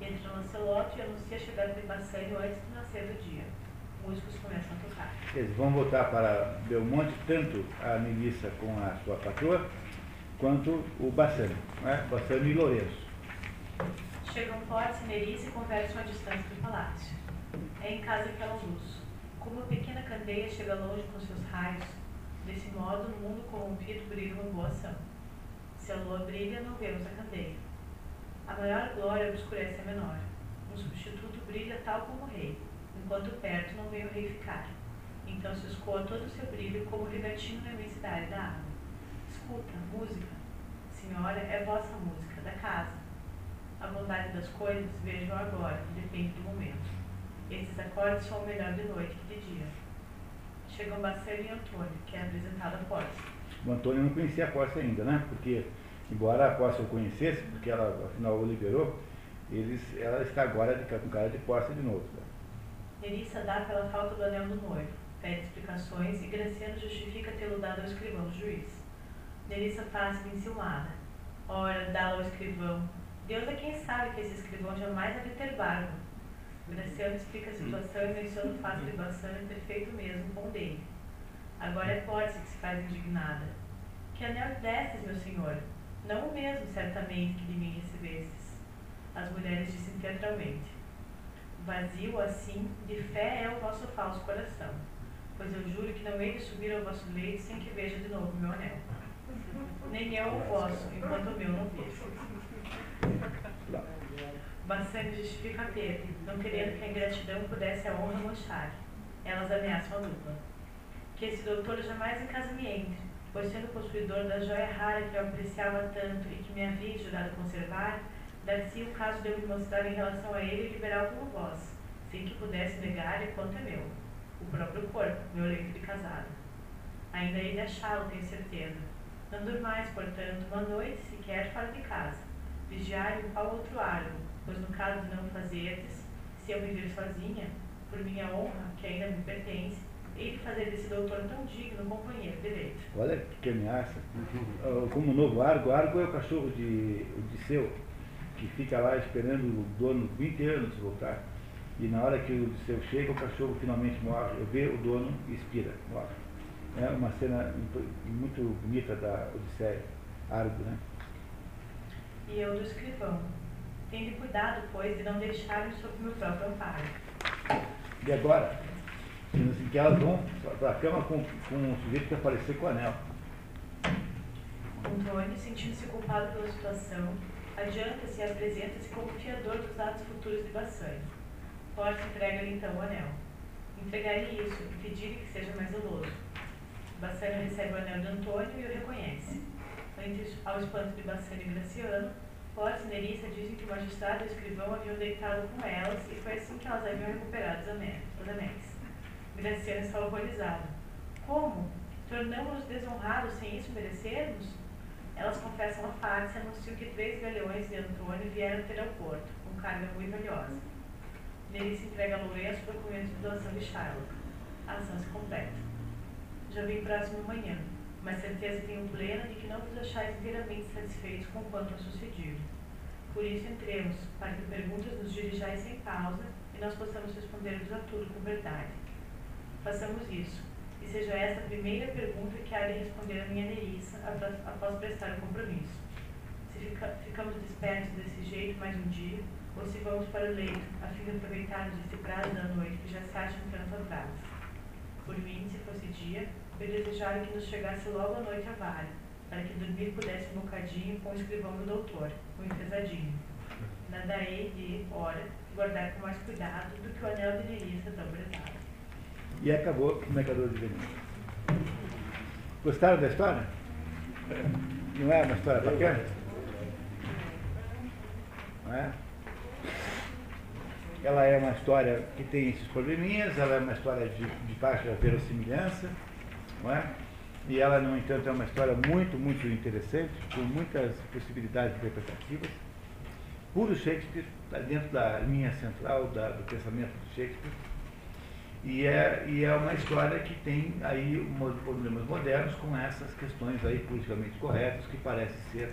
Entra Lancelot e anuncia a chegada de Bassânio antes do nascer do dia. Músicos começam a tocar. Eles vão voltar para Belmonte, tanto a Melissa com a sua patroa, quanto o Bassani, né? Bassani e Lourenço. Chegam Porcia e Nerissa e conversam à distância do palácio. É em casa que ela luz. Como uma pequena candeia chega longe com seus raios, desse modo, no mundo corrompido brilha uma boa ação. Se a lua brilha, não vemos a candeia. A maior glória obscurece a menor. Um substituto brilha tal como o rei, enquanto perto não vem o rei ficar. Então se escoa todo o seu brilho como regatinho na imensidade da água. Escuta, música. Senhora, é vossa música, da casa. A bondade das coisas vejam agora, depende do momento. Esses acordes são o melhor de noite que de dia. Chegam Bacelli e Antônio, que é apresentado a Pórcia. O Antônio não conhecia a Pórcia ainda, né? Porque, embora a Pórcia o conhecesse, porque ela afinal o liberou, eles, ela está agora de, com cara de Pórcia de novo. Né? Nerissa dá pela falta do anel do noivo, pede explicações e Graciano justifica tê-lo dado ao escrivão do juiz. Nerissa faz-se enciumada. Ora, dá-lo ao escrivão. Deus é quem sabe que esse escrivão jamais deve ter barba. Graciano explica a situação e menciona o fato de Bassano ter feito mesmo com dele. Agora é Pórcia que se faz indignada. Que anel destes, meu senhor? Não o mesmo, certamente, que de mim recebestes. As mulheres dizem teatralmente. Vazio, assim, de fé é o vosso falso coração, pois eu juro que não hei de subir ao vosso leito sem que veja de novo meu anel. Nem eu o vosso, enquanto o meu não vejo. Bassani justifica Pedro, não querendo que a ingratidão pudesse a honra manchar. Elas ameaçam a dupla. Que esse doutor jamais em casa me entre, pois sendo possuidor da joia rara que eu apreciava tanto e que me havia jurado conservar, dar-se o caso de eu me mostrar em relação a ele liberal como vós, sem que pudesse negar-lhe quanto é meu, o próprio corpo, meu leito de casado. Ainda hei de achá-lo, tenho certeza. Não durmais, portanto, uma noite sequer fora de casa. Vigiai um qual outro árvore, pois no caso de não fazerdes, se eu viver sozinha, por minha honra, que ainda me pertence, de fazer desse doutor tão digno companheiro de leito. Olha que ameaça. Como novo Argo, Argo é o cachorro de Odisseu, que fica lá esperando o dono 20 anos voltar. E na hora que o Odisseu chega, o cachorro finalmente morre, vê o dono e expira, morre. É uma cena muito bonita da Odisseia, Argo, né? E eu do escrivão, Tende cuidado, pois, de não deixar-me sob meu próprio amparo. E agora? Assim, que elas vão para a cama com, com um sujeito que aparecer com o anel. Antônio, sentindo-se culpado pela situação, adianta-se e apresenta-se como fiador dos atos futuros de Bassani. Porta entrega-lhe então o anel. Entregar-lhe isso e pedir-lhe que seja mais zeloso. Bassani recebe o anel de Antônio e o reconhece. Antes, ao espanto de Bassani e Graciano, Porta e Nerissa dizem que o magistrado e o escrivão haviam deitado com elas e foi assim que elas haviam recuperado os anéis. Graciano está horrorizado. Como? Tornamos-nos desonrados sem isso merecermos? Elas confessam a face e anunciam que três galeões de Antônio vieram ter ao porto, com carga muito valiosa. Nerissa entrega a Lourenço o documento de doação de Shylock. A ação se completa. Já vem próximo amanhã mas certeza tenho plena de que não vos achais inteiramente satisfeitos com quanto a sucedido. Por isso entremos, para que perguntas nos dirijais sem pausa e nós possamos responder-vos a tudo com verdade. Façamos isso, e seja esta a primeira pergunta que há de responder a minha Nerissa após prestar o compromisso. Se fica, ficamos despertos desse jeito mais um dia, ou se vamos para o leito, a fim de aproveitarmos este prazo da noite que já se acha um tanto atrás. Por mim, se fosse dia, eu desejava que nos chegasse logo à noite a vara, para que dormir pudesse um bocadinho com o escrivão do doutor, o enfesadinho. Nada hei de, ora, guardar com mais cuidado do que o anel deveria ser tão prezado. E acabou o Mercador de Veneza. Gostaram da história? Não é uma história bacana? Não é? Ela é uma história que tem esses probleminhas, ela é uma história de, de baixa verossimilhança, não é? E ela, no entanto, é uma história muito, muito interessante, com muitas possibilidades interpretativas. Puro Shakespeare, está dentro da linha central da, do pensamento de Shakespeare. E é, e é uma história que tem aí problemas modernos com essas questões aí politicamente corretas, que parece ser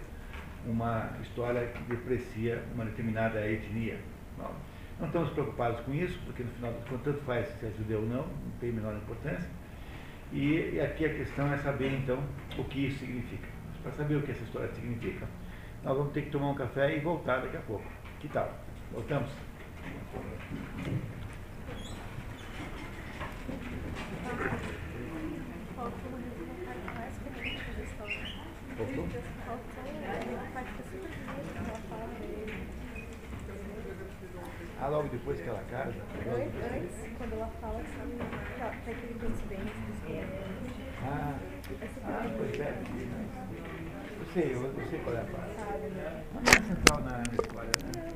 uma história que deprecia uma determinada etnia. Não, não estamos preocupados com isso, porque no final das contas, tanto faz se é judeu ou não, não tem a menor importância. E, e aqui a questão é saber então o que isso significa. Para saber o que essa história significa, nós vamos ter que tomar um café e voltar daqui a pouco. Que tal? Voltamos? Faltou uma reportagem mais bonita da história. Voltou? Faltou uma parte super bonita que ela fala dele. Ah, logo depois que ela casa? Antes, quando ela fala assim, ela tem aquele clientes. Ah, ah pois é. bonito, Eu sei, eu, eu sei qual é a parte. né? Não é central na história, né?